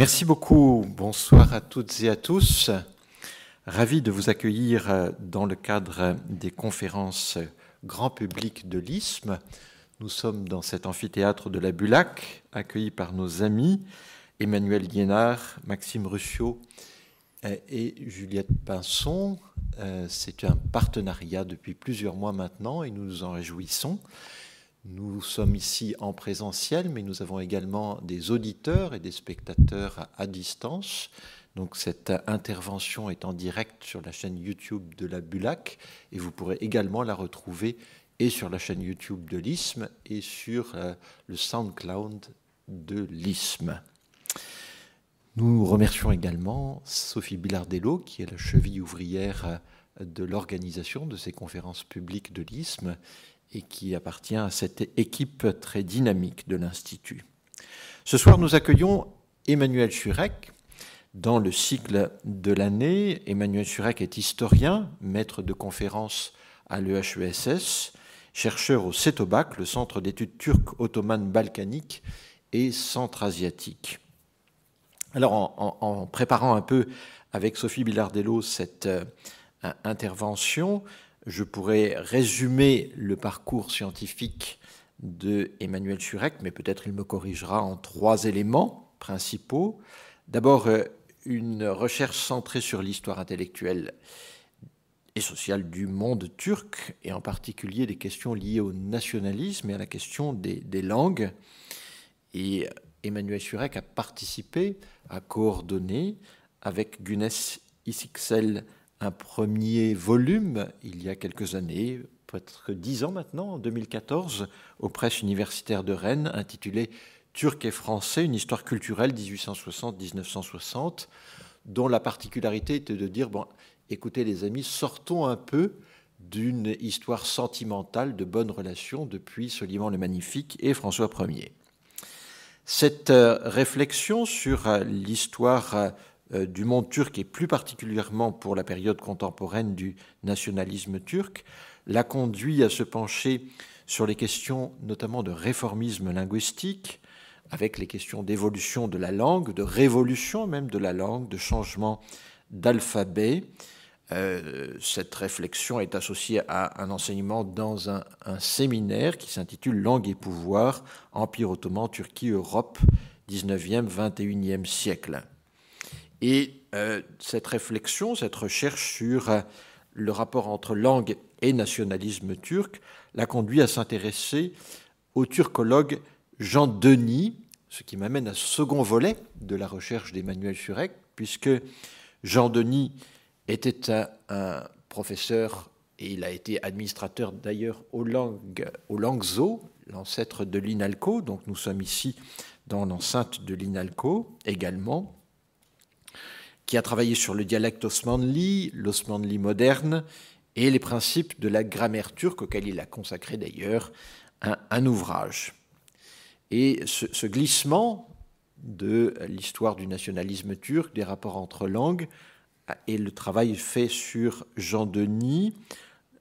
Merci beaucoup. Bonsoir à toutes et à tous. Ravi de vous accueillir dans le cadre des conférences grand public de l'ISM. Nous sommes dans cet amphithéâtre de la Bulac, accueillis par nos amis Emmanuel Guénard, Maxime Ruscio et Juliette Pinson. C'est un partenariat depuis plusieurs mois maintenant et nous nous en réjouissons. Nous sommes ici en présentiel, mais nous avons également des auditeurs et des spectateurs à distance. Donc cette intervention est en direct sur la chaîne YouTube de la Bulac et vous pourrez également la retrouver et sur la chaîne YouTube de l'ISM et sur euh, le SoundCloud de l'ISM. Nous remercions également Sophie Bilardello, qui est la cheville ouvrière de l'organisation de ces conférences publiques de l'ISM et qui appartient à cette équipe très dynamique de l'Institut. Ce soir, nous accueillons Emmanuel Churek. Dans le cycle de l'année, Emmanuel Churek est historien, maître de conférences à l'EHESS, chercheur au CETOBAC, le Centre d'études turques ottomanes balkaniques et centra-asiatiques. Alors, en, en, préparant un peu avec Sophie Bilardello cette euh, intervention, je pourrais résumer le parcours scientifique de Emmanuel Schurek, mais peut-être il me corrigera en trois éléments principaux. D'abord, euh, une recherche centrée sur l'histoire intellectuelle et sociale du monde turc, et en particulier des questions liées au nationalisme et à la question des, langues. Et Emmanuel Schurek a participé, a coordonné avec Gunes Isiksel un premier volume il y a quelques années, peut-être dix ans maintenant, en 2014, aux presses universitaires de Rennes, intitulé Turc et français, une histoire culturelle 1860-1960, dont la particularité était de dire, bon, écoutez les amis, sortons un peu d'une histoire sentimentale de bonnes relations depuis Soliman le Magnifique et François Ier. Cette euh, réflexion sur euh, l'histoire euh, du monde turc et plus particulièrement pour la période contemporaine du nationalisme turc, l'a conduit à se pencher sur les questions notamment de réformisme linguistique, avec les questions d'évolution de la langue, de révolution même de la langue, de changement d'alphabet. Euh, cette réflexion est associée à un enseignement dans un, un séminaire qui s'intitule Langue et pouvoir, Empire ottoman, Turquie, Europe, 19e, 21e siècle. Et euh, cette réflexion, cette recherche sur euh, le rapport entre langue et nationalisme turc l'a conduit à s'intéresser au turcologue Jean Denis, ce qui m'amène à ce second volet de la recherche d'Emmanuel Furek, puisque Jean Denis était un, professeur et il a été administrateur d'ailleurs aux langues, aux langues zo, l'ancêtre de l'INALCO, donc nous sommes ici dans l'enceinte de l'INALCO également qui a travaillé sur le dialecte osmanli, l'osmanli moderne et les principes de la grammaire turque, auquel il a consacré d'ailleurs un, ouvrage. Et ce, ce glissement de l'histoire du nationalisme turc, des rapports entre langues, et le travail fait sur Jean Denis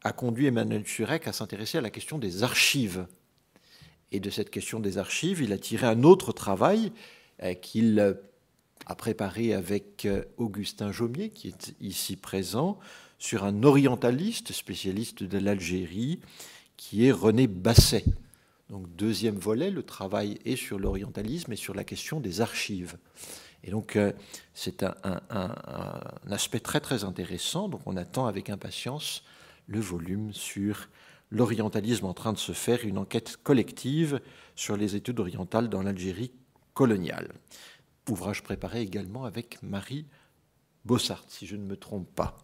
a conduit Emmanuel Turek à s'intéresser à la question des archives. Et de cette question des archives, il a tiré un autre travail euh, qu'il a préparé avec euh, Augustin Jaumier, qui est ici présent, sur un orientaliste spécialiste de l'Algérie, qui est René Basset. Donc deuxième volet, le travail est sur l'orientalisme et sur la question des archives. Et donc euh, c'est un, aspect très très intéressant. Donc on attend avec impatience le volume sur l'orientalisme en train de se faire, une enquête collective sur les études orientales dans l'Algérie coloniale ouvrage préparé également avec Marie Bossart, si je ne me trompe pas.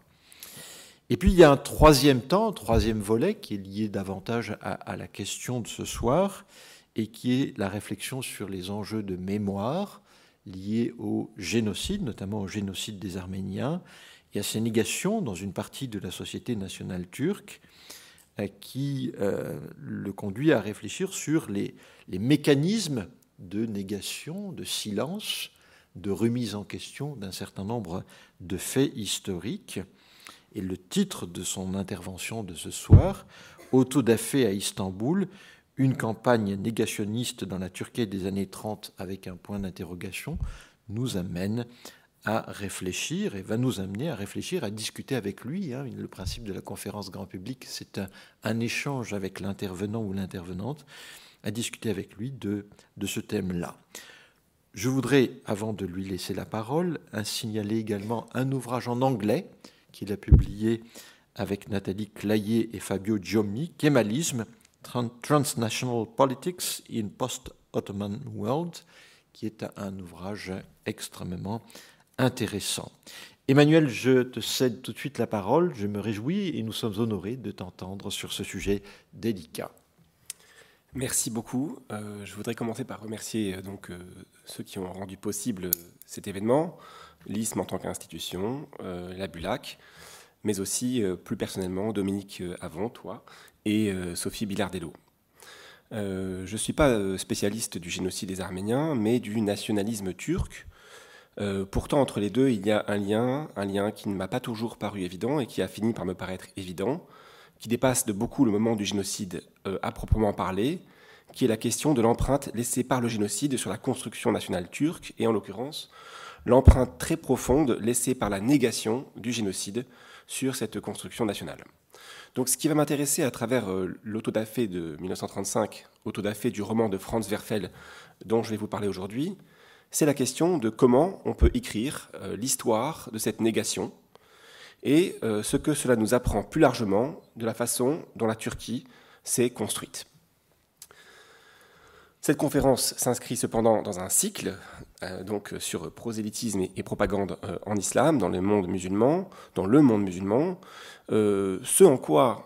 Et puis il y a un troisième temps, un troisième volet qui est lié davantage à, la question de ce soir et qui est la réflexion sur les enjeux de mémoire liés au génocide, notamment au génocide des Arméniens et à ses négations dans une partie de la société nationale turque euh, qui euh, le conduit à réfléchir sur les mécanismes de négation, de silence de remise en question d'un certain nombre de faits historiques. Et le titre de son intervention de ce soir, Autodafé à Istanbul, une campagne négationniste dans la Turquie des années 30 avec un point d'interrogation, nous amène à réfléchir et va nous amener à réfléchir, à discuter avec lui. Hein. Le principe de la conférence grand public, c'est un, échange avec l'intervenant ou l'intervenante, à discuter avec lui de, ce thème-là. Je voudrais, avant de lui laisser la parole, signaler également un ouvrage en anglais qu'il a publié avec Nathalie Clayer et Fabio Giommi, Kémalisme, Transnational Politics in Post-Ottoman World, qui est un ouvrage extrêmement intéressant. Emmanuel, je te cède tout de suite la parole. Je me réjouis et nous sommes honorés de t'entendre sur ce sujet délicat. Merci beaucoup. Euh, je voudrais commencer par remercier euh, donc, euh, ceux qui ont rendu possible cet événement, l'ISM en tant qu'institution, la BULAC, mais aussi plus personnellement Dominique Avon, toi, et Sophie Bilardello. je ne suis pas spécialiste du génocide des Arméniens, mais du nationalisme turc. pourtant, entre les deux, il y a un lien, un lien qui ne m'a pas toujours paru évident et qui a fini par me paraître évident, qui dépasse de beaucoup le moment du génocide euh, à proprement parler, qui est la question de l'empreinte laissée par le génocide sur la construction nationale turque, et en l'occurrence, l'empreinte très profonde laissée par la négation du génocide sur cette construction nationale. Donc ce qui va m'intéresser à travers euh, l'autodafé de 1935, autodafé du roman de Franz Werfel dont je vais vous parler aujourd'hui, c'est la question de comment on peut écrire euh, l'histoire de cette négation, et euh, ce que cela nous apprend plus largement de la façon dont la Turquie s'est construite. Cette conférence s'inscrit cependant dans un cycle euh, donc sur prosélytisme et, propagande euh, en islam dans le monde musulman, dans le monde musulman. ce en quoi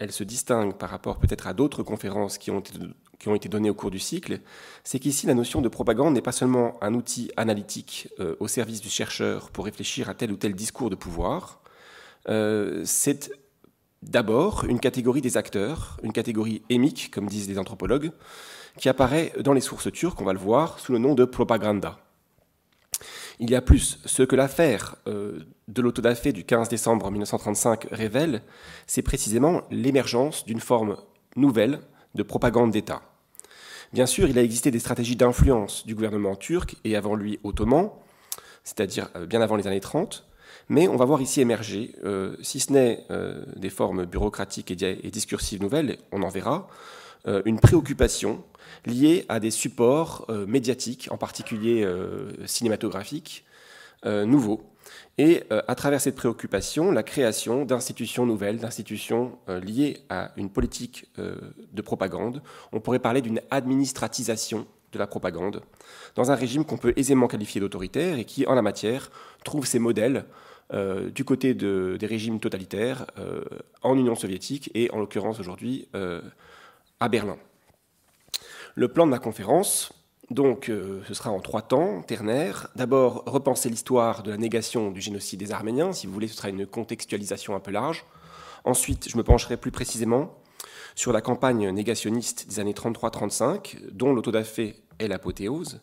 elle se distingue par rapport peut-être à d'autres conférences qui ont, été, qui ont été données au cours du cycle, c'est qu'ici la notion de propagande n'est pas seulement un outil analytique au service du chercheur pour réfléchir à tel ou tel discours de pouvoir, c'est d'abord une catégorie des acteurs, une catégorie émique, comme disent les anthropologues, qui apparaît dans les sources turques, on va le voir, sous le nom de propaganda. Il y a plus. Ce que l'affaire euh, de l'autodafé du 15 décembre 1935 révèle, c'est précisément l'émergence d'une forme nouvelle de propagande d'État. Bien sûr, il a existé des stratégies d'influence du gouvernement turc et avant lui ottoman, c'est-à-dire euh, bien avant les années 30, mais on va voir ici émerger, euh, si ce n'est euh, des formes bureaucratiques et, discursives nouvelles, on en verra, euh, une préoccupation liée à des supports médiatiques, en particulier cinématographiques, nouveaux. Et à travers cette préoccupation, la création d'institutions nouvelles, d'institutions liées à une politique de propagande. On pourrait parler d'une administratisation de la propagande, dans un régime qu'on peut aisément qualifier d'autoritaire et qui, en la matière, trouve ses modèles euh, du côté des régimes totalitaires euh, en Union soviétique et en l'occurrence aujourd'hui euh, à Berlin. Le plan de ma conférence, donc, ce sera en trois temps, ternaire. D'abord, repenser l'histoire de la négation du génocide des Arméniens. Si vous voulez, ce sera une contextualisation un peu large. Ensuite, je me pencherai plus précisément sur la campagne négationniste des années 33-35, dont l'autodafé est l'apothéose,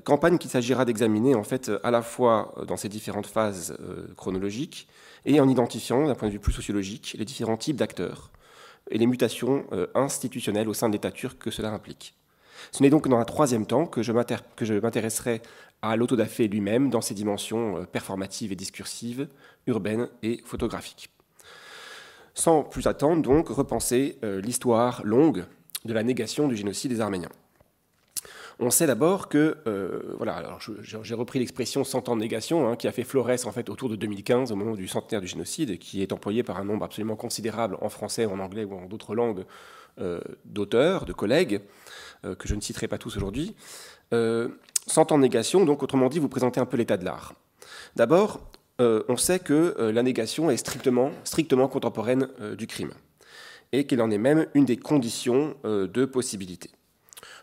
campagne qu'il s'agira d'examiner en fait à la fois dans ses différentes phases euh, chronologiques et en identifiant d'un point de vue plus sociologique les différents types d'acteurs et les mutations euh, institutionnelles au sein de l'État turc que cela implique. Ce n'est donc dans un troisième temps que je m'intéresserai à l'autodafé lui-même dans ses dimensions euh, performatives et discursives, urbaines et photographiques. Sans plus attendre, donc, repenser l'histoire longue de la négation du génocide des Arméniens. On sait d'abord que, euh, voilà, alors j'ai repris l'expression 100 ans de négation, hein, qui a fait florès en fait autour de 2015, au moment du centenaire du génocide, qui est employé par un nombre absolument considérable en français, en anglais ou en d'autres langues euh, d'auteurs, de collègues, euh, que je ne citerai pas tous aujourd'hui. 100 ans de négation, donc autrement dit, vous présentez un peu l'état de l'art. D'abord, on sait que la négation est strictement, strictement contemporaine du crime, et qu'elle en est même une des conditions de possibilité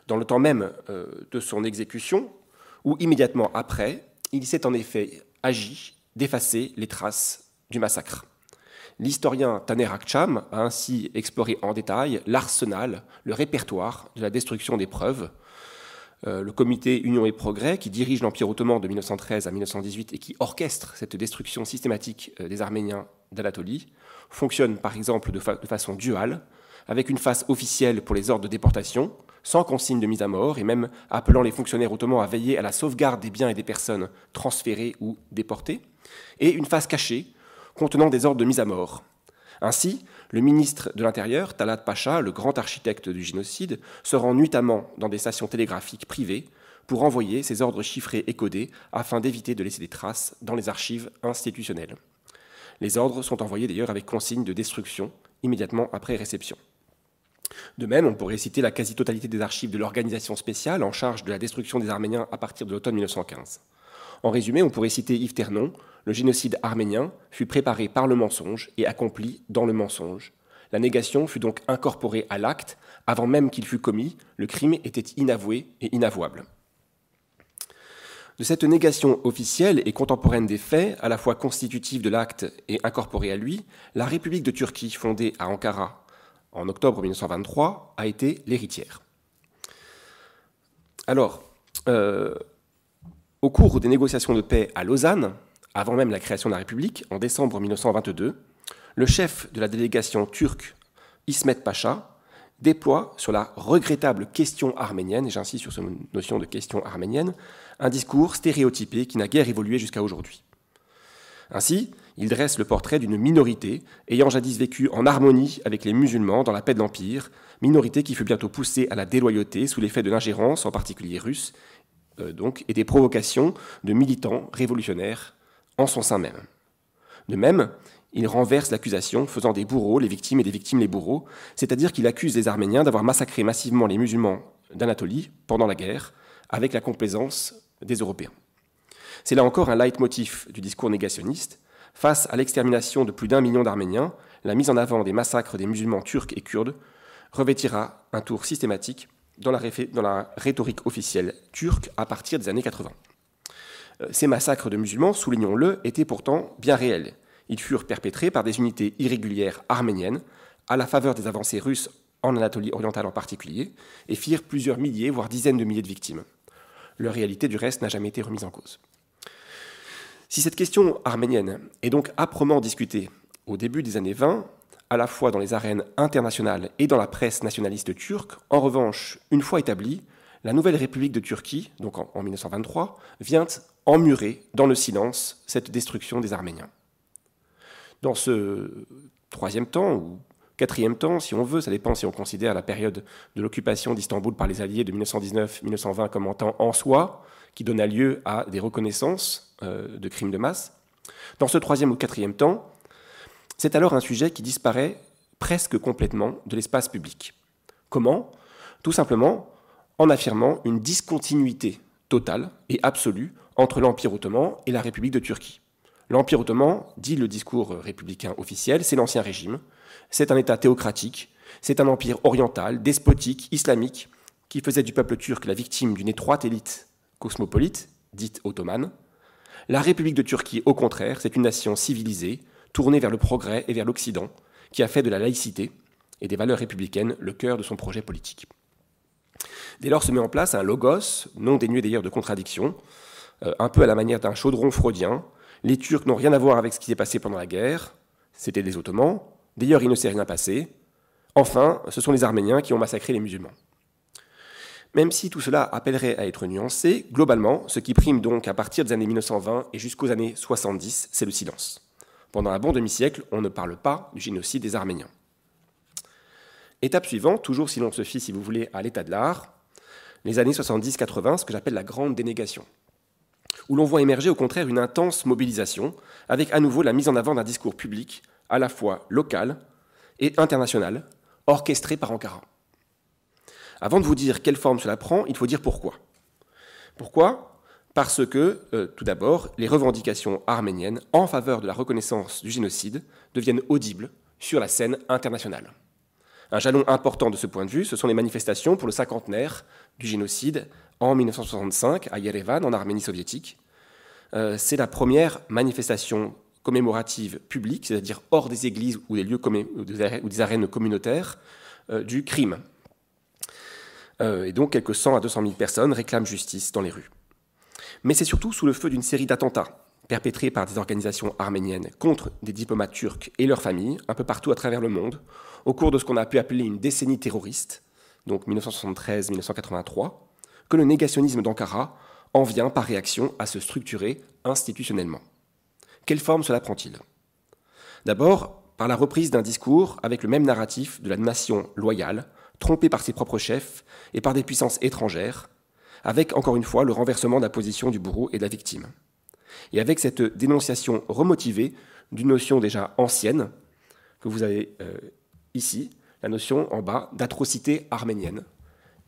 dans le temps même euh, de son exécution, ou immédiatement après, il s'est en effet agi d'effacer les traces du massacre. L'historien Taner Akcham a ainsi exploré en détail l'arsenal, le répertoire de la destruction des preuves. Euh, le comité Union et Progrès, qui dirige l'Empire ottoman de 1913 à 1918 et qui orchestre cette destruction systématique euh, des Arméniens d'Anatolie, fonctionne par exemple de façon duale, avec une face officielle pour les ordres de déportation, sans consigne de mise à mort, et même appelant les fonctionnaires ottomans à veiller à la sauvegarde des biens et des personnes transférées ou déportées, et une phase cachée contenant des ordres de mise à mort. Ainsi, le ministre de l'Intérieur, Talat Pacha, le grand architecte du génocide, se rend nuitamment dans des stations télégraphiques privées pour envoyer ses ordres chiffrés et codés afin d'éviter de laisser des traces dans les archives institutionnelles. Les ordres sont envoyés d'ailleurs avec consigne de destruction immédiatement après réception. De même, on pourrait citer la quasi-totalité des archives de l'organisation spéciale en charge de la destruction des Arméniens à partir de l'automne 1915. En résumé, on pourrait citer Yves Ternon, le génocide arménien fut préparé par le mensonge et accompli dans le mensonge. La négation fut donc incorporée à l'acte, avant même qu'il fût commis, le crime était inavoué et inavouable. De cette négation officielle et contemporaine des faits, à la fois constitutive de l'acte et incorporée à lui, la République de Turquie, fondée à Ankara en octobre 1923, a été l'héritière. Alors, euh, au cours des négociations de paix à Lausanne, avant même la création de la République, en décembre 1922, le chef de la délégation turque, Ismet Pacha, déploie sur la regrettable question arménienne, et j'insiste sur cette notion de question arménienne, un discours stéréotypé qui n'a guère évolué jusqu'à aujourd'hui. Ainsi, il dresse le portrait d'une minorité ayant jadis vécu en harmonie avec les musulmans dans la paix de l'Empire, minorité qui fut bientôt poussée à la déloyauté sous l'effet de l'ingérence, en particulier russe, euh, donc, et des provocations de militants révolutionnaires en son sein même. De même, il renverse l'accusation, faisant des bourreaux les victimes et des victimes les bourreaux, c'est-à-dire qu'il accuse les Arméniens d'avoir massacré massivement les musulmans d'Anatolie pendant la guerre, avec la complaisance des Européens. C'est là encore un leitmotiv du discours négationniste. Face à l'extermination de plus d'un million d'Arméniens, la mise en avant des massacres des musulmans turcs et kurdes revêtira un tour systématique dans la, rhétorique officielle turque à partir des années 80. Euh, ces massacres de musulmans, soulignons-le, étaient pourtant bien réels. Ils furent perpétrés par des unités irrégulières arméniennes, à la faveur des avancées russes en Anatolie orientale en particulier, et firent plusieurs milliers, voire dizaines de milliers de victimes. Leur réalité, du reste, n'a jamais été remise en cause. Si cette question arménienne est donc âprement discutée au début des années 20, à la fois dans les arènes internationales et dans la presse nationaliste turque, en revanche, une fois établie, la nouvelle République de Turquie, donc en, 1923, vient emmurer dans le silence cette destruction des Arméniens. Dans ce troisième temps, ou quatrième temps, si on veut, ça dépend si on considère la période de l'occupation d'Istanbul par les Alliés de 1919-1920 comme en temps en soi, qui donna lieu à des reconnaissances de crimes de masse. Dans ce troisième ou quatrième temps, c'est alors un sujet qui disparaît presque complètement de l'espace public. Comment? Tout simplement en affirmant une discontinuité totale et absolue entre l'Empire ottoman et la République de Turquie. L'Empire ottoman, dit le discours républicain officiel, c'est l'ancien régime, c'est un État théocratique, c'est un empire oriental, despotique, islamique, qui faisait du peuple turc la victime d'une étroite élite cosmopolite, dite ottomane. La République de Turquie, au contraire, c'est une nation civilisée, tournée vers le progrès et vers l'Occident, qui a fait de la laïcité et des valeurs républicaines le cœur de son projet politique. Dès lors se met en place un logos, non dénué d'ailleurs de contradictions, euh, un peu à la manière d'un chaudron freudien. Les Turcs n'ont rien à voir avec ce qui s'est passé pendant la guerre, c'était des Ottomans, d'ailleurs il ne s'est rien passé. Enfin, ce sont les Arméniens qui ont massacré les musulmans. Même si tout cela appellerait à être nuancé, globalement, ce qui prime donc à partir des années 1920 et jusqu'aux années 70, c'est le silence. Pendant un bon demi-siècle, on ne parle pas du génocide des Arméniens. Étape suivante, toujours si l'on se fie, si vous voulez, à l'état de l'art, les années 70-80, ce que j'appelle la grande dénégation, où l'on voit émerger au contraire une intense mobilisation, avec à nouveau la mise en avant d'un discours public à la fois local et international, orchestré par Ankara. Avant de vous dire quelle forme cela prend, il faut dire pourquoi. Pourquoi? Parce que, euh, tout d'abord, les revendications arméniennes en faveur de la reconnaissance du génocide deviennent audibles sur la scène internationale. Un jalon important de ce point de vue, ce sont les manifestations pour le cinquantenaire du génocide en 1965 à Yerevan, en Arménie soviétique. Euh, c'est la première manifestation commémorative publique, c'est-à-dire hors des églises ou des lieux ou des arènes communautaires, euh, du crime. Euh, et donc quelques 100 à 200 000 personnes réclament justice dans les rues. Mais c'est surtout sous le feu d'une série d'attentats perpétrés par des organisations arméniennes contre des diplomates turcs et leurs familles, un peu partout à travers le monde, au cours de ce qu'on a pu appeler une décennie terroriste, donc 1973-1983, que le négationnisme d'Ankara en vient par réaction à se structurer institutionnellement. Quelle forme cela prend-il? D'abord, par la reprise d'un discours avec le même narratif de la nation loyale, trompée par ses propres chefs et par des puissances étrangères, avec encore une fois le renversement de la position du bourreau et de la victime. Et avec cette dénonciation remotivée d'une notion déjà ancienne, que vous avez euh, ici, la notion en bas d'atrocité arménienne.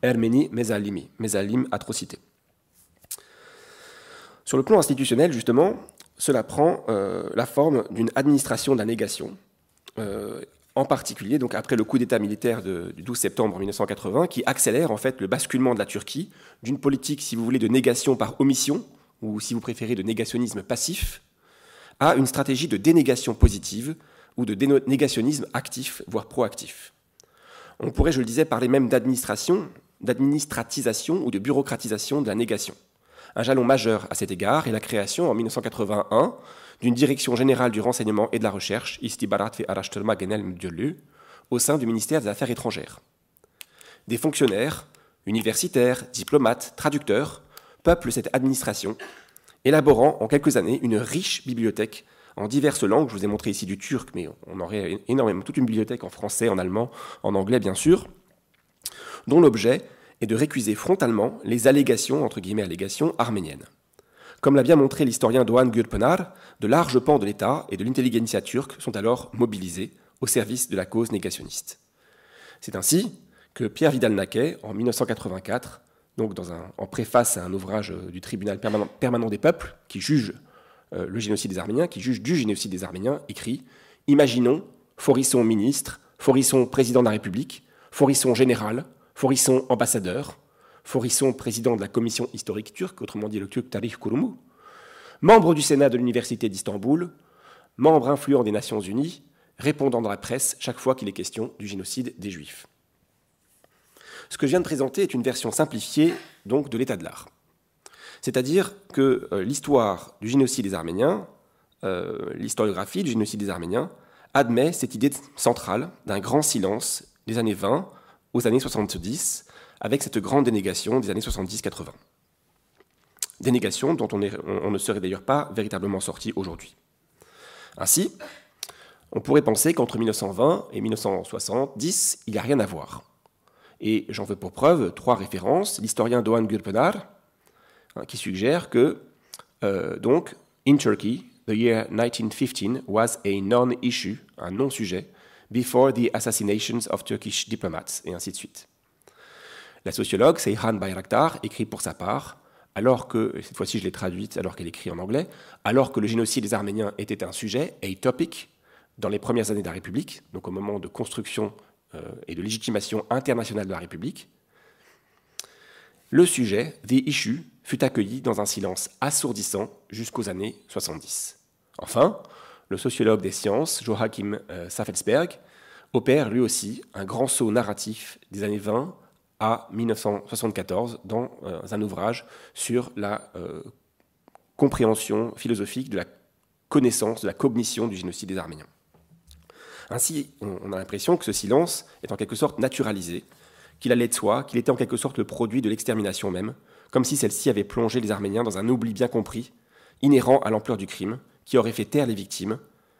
Arménie Mesalimi, Mesalim, atrocité. Sur le plan institutionnel, justement, cela prend euh, la forme d'une administration de négation, euh, en particulier après le coup d'État militaire du 12 septembre 1980, qui accélère en fait le basculement de la Turquie d'une politique, si vous voulez, de négation par omission, ou si vous préférez de négationnisme passif, à une stratégie de dénégation positive ou de négationnisme actif, voire proactif. On pourrait, je le disais, parler même d'administration, d'administratisation ou de bureaucratisation de la négation. Un jalon majeur à cet égard est la création en 1981 d'une direction générale du renseignement et de la recherche, au sein du ministère des Affaires étrangères. Des fonctionnaires, universitaires, diplomates, traducteurs peuplent cette administration, élaborant en quelques années une riche bibliothèque en diverses langues. Je vous ai montré ici du turc, mais on aurait énormément, toute une bibliothèque en français, en allemand, en anglais bien sûr, dont l'objet est de récuser frontalement les allégations, entre guillemets allégations, arméniennes. Comme l'a bien montré l'historien Doğan Gürpınar, de larges pans de l'État et de l'intelligentsia turque sont alors mobilisés au service de la cause négationniste. C'est ainsi que Pierre Vidal-Naquet, en 1984, donc en préface à un ouvrage du tribunal permanent, des peuples qui juge euh, le génocide des Arméniens, qui juge du génocide des Arméniens, écrit Imaginons Forisson ministre, Forisson président de la République, Forisson général, Forisson ambassadeur, Forisson, président de la commission historique turque, autrement dit le turc Tarih Kurumu, membre du Sénat de l'Université d'Istanbul, membre influent des Nations Unies, répondant dans la presse chaque fois qu'il est question du génocide des Juifs. Ce que je viens de présenter est une version simplifiée donc de l'état de l'art. C'est-à-dire que euh, l'histoire du génocide des Arméniens, euh, l'historiographie du génocide des Arméniens, admet cette idée centrale d'un grand silence des années 20 aux années 70, avec cette grande dénégation des années 70-80. Dénégation dont on, ne serait d'ailleurs pas véritablement sorti aujourd'hui. Ainsi, on pourrait penser qu'entre 1920 et 1970, il n'y a rien à voir. Et j'en veux pour preuve trois références. L'historien Doğan Gürpınar, hein, qui suggère que, euh, donc, in Turkey, the year 1915 was a non-issue, un non-sujet, before the assassinations of Turkish diplomats, et ainsi de suite. La sociologue Seyhan Bayraktar écrit pour sa part, alors que, cette fois-ci je l'ai traduite alors qu'elle écrit en anglais, alors que le génocide des Arméniens était un sujet, a topic, dans les premières années de la République, donc au moment de construction euh, et de légitimation internationale de la République, le sujet, the issue, fut accueilli dans un silence assourdissant jusqu'aux années 70. Enfin, le sociologue des sciences, Joachim euh, Safelsberg, opère lui aussi un grand saut narratif des années 20 à 1974 dans euh, un ouvrage sur la euh, compréhension philosophique de la connaissance, de la cognition du génocide des Arméniens. Ainsi, on a l'impression que ce silence est en quelque sorte naturalisé, qu'il allait de soi, qu'il était en quelque sorte le produit de l'extermination même, comme si celle-ci avait plongé les Arméniens dans un oubli bien compris, inhérent à l'ampleur du crime, qui aurait fait taire les victimes,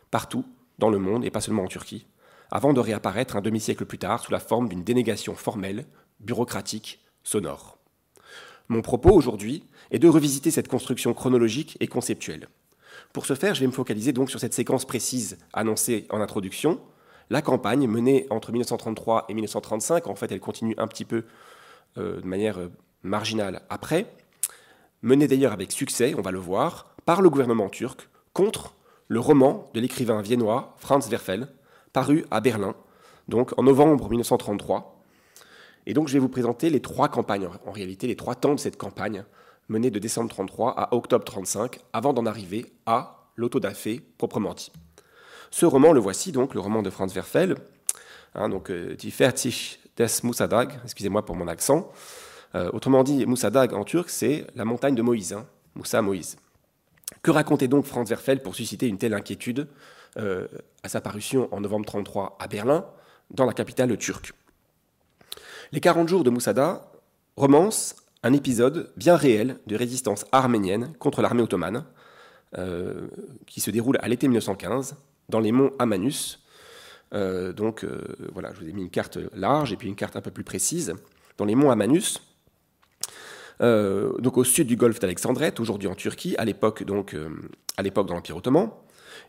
partout, dans le monde, et pas seulement en Turquie, avant de réapparaître un demi-siècle plus tard sous la forme d'une dénégation formelle bureaucratique, sonore. Mon propos aujourd'hui est de revisiter cette construction chronologique et conceptuelle. Pour ce faire, je vais me focaliser donc sur cette séquence précise annoncée en introduction, la campagne menée entre 1933 et 1935, en fait elle continue un petit peu euh, de manière euh, marginale après, menée d'ailleurs avec succès, on va le voir, par le gouvernement turc contre le roman de l'écrivain viennois Franz Werfel, paru à Berlin, donc en novembre 1933, et donc je vais vous présenter les trois campagnes, en réalité les trois temps de cette campagne, menée de décembre 33 à octobre 35, avant d'en arriver à l'autodafé proprement dit. Ce roman, le voici donc, le roman de Franz Werfel, hein, donc euh, Die Fertig des Musadag, excusez-moi pour mon accent. Euh, autrement dit, Musadag en turc, c'est la montagne de Moïse, hein, Moussa Moïse. Que racontait donc Franz Werfel pour susciter une telle inquiétude euh, à sa parution en novembre 33 à Berlin, dans la capitale turque? Les 40 jours de Moussada romancent un épisode bien réel de résistance arménienne contre l'armée ottomane, euh, qui se déroule à l'été 1915 dans les monts Amanus. Euh, donc euh, voilà, je vous ai mis une carte large et puis une carte un peu plus précise. Dans les monts Amanus, donc au sud du golfe d'Alexandrette, aujourd'hui en Turquie, à l'époque donc à l'époque dans l'Empire ottoman.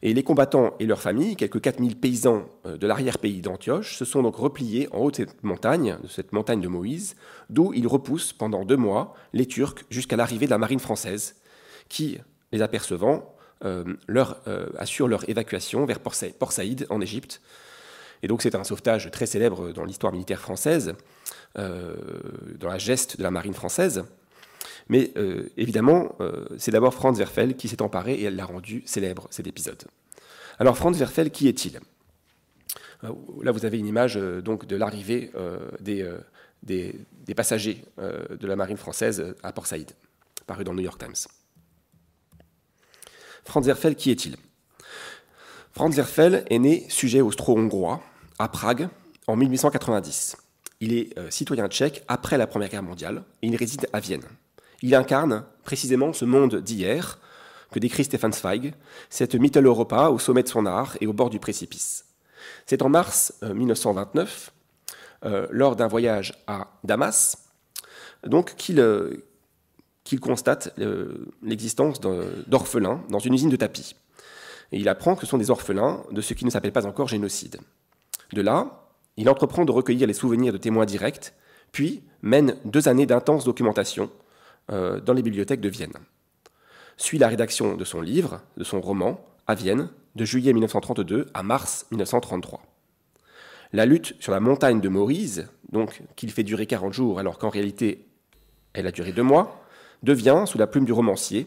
Et les combattants et leurs familles, quelques 4000 paysans de l'arrière-pays d'Antioche, se sont donc repliés en haut de cette montagne, de cette montagne de Moïse, d'où ils repoussent pendant deux mois les Turcs jusqu'à l'arrivée de la marine française, qui, les apercevant, euh, leur, euh, assurent leur évacuation vers Port Saïd en Égypte. Et donc c'est un sauvetage très célèbre dans l'histoire militaire française, euh, dans la geste de la marine française. Mais évidemment, c'est d'abord Franz Werfel qui s'est emparé et elle l'a rendu célèbre, cet épisode. Alors Franz Werfel, qui est-il? Là, vous avez une image donc de l'arrivée des, passagers de la marine française à Port Saïd, paru dans le New York Times. Franz Werfel, qui est-il? Franz Werfel est né sujet austro-hongrois à Prague en 1890. Il est euh, citoyen tchèque après la Première Guerre mondiale et il réside à Vienne. Il incarne précisément ce monde d'hier que décrit Stefan Zweig, cette Mitteleuropa au sommet de son art et au bord du précipice. C'est en mars 1929, euh, euh, lors d'un voyage à Damas, donc qu'il constate euh, l'existence d'orphelins dans une usine de tapis. Il apprend que ce sont des orphelins de ce qui ne s'appelle pas encore génocide. De là, il entreprend de recueillir les souvenirs de témoins directs, puis mène deux années d'intense documentation euh, dans les bibliothèques de Vienne. Suit la rédaction de son livre, de son roman, à Vienne, de juillet 1932 à mars 1933. La lutte sur la montagne de Maurice, donc qu'il fait durer 40 jours alors qu'en réalité elle a duré deux mois, devient, sous la plume du romancier,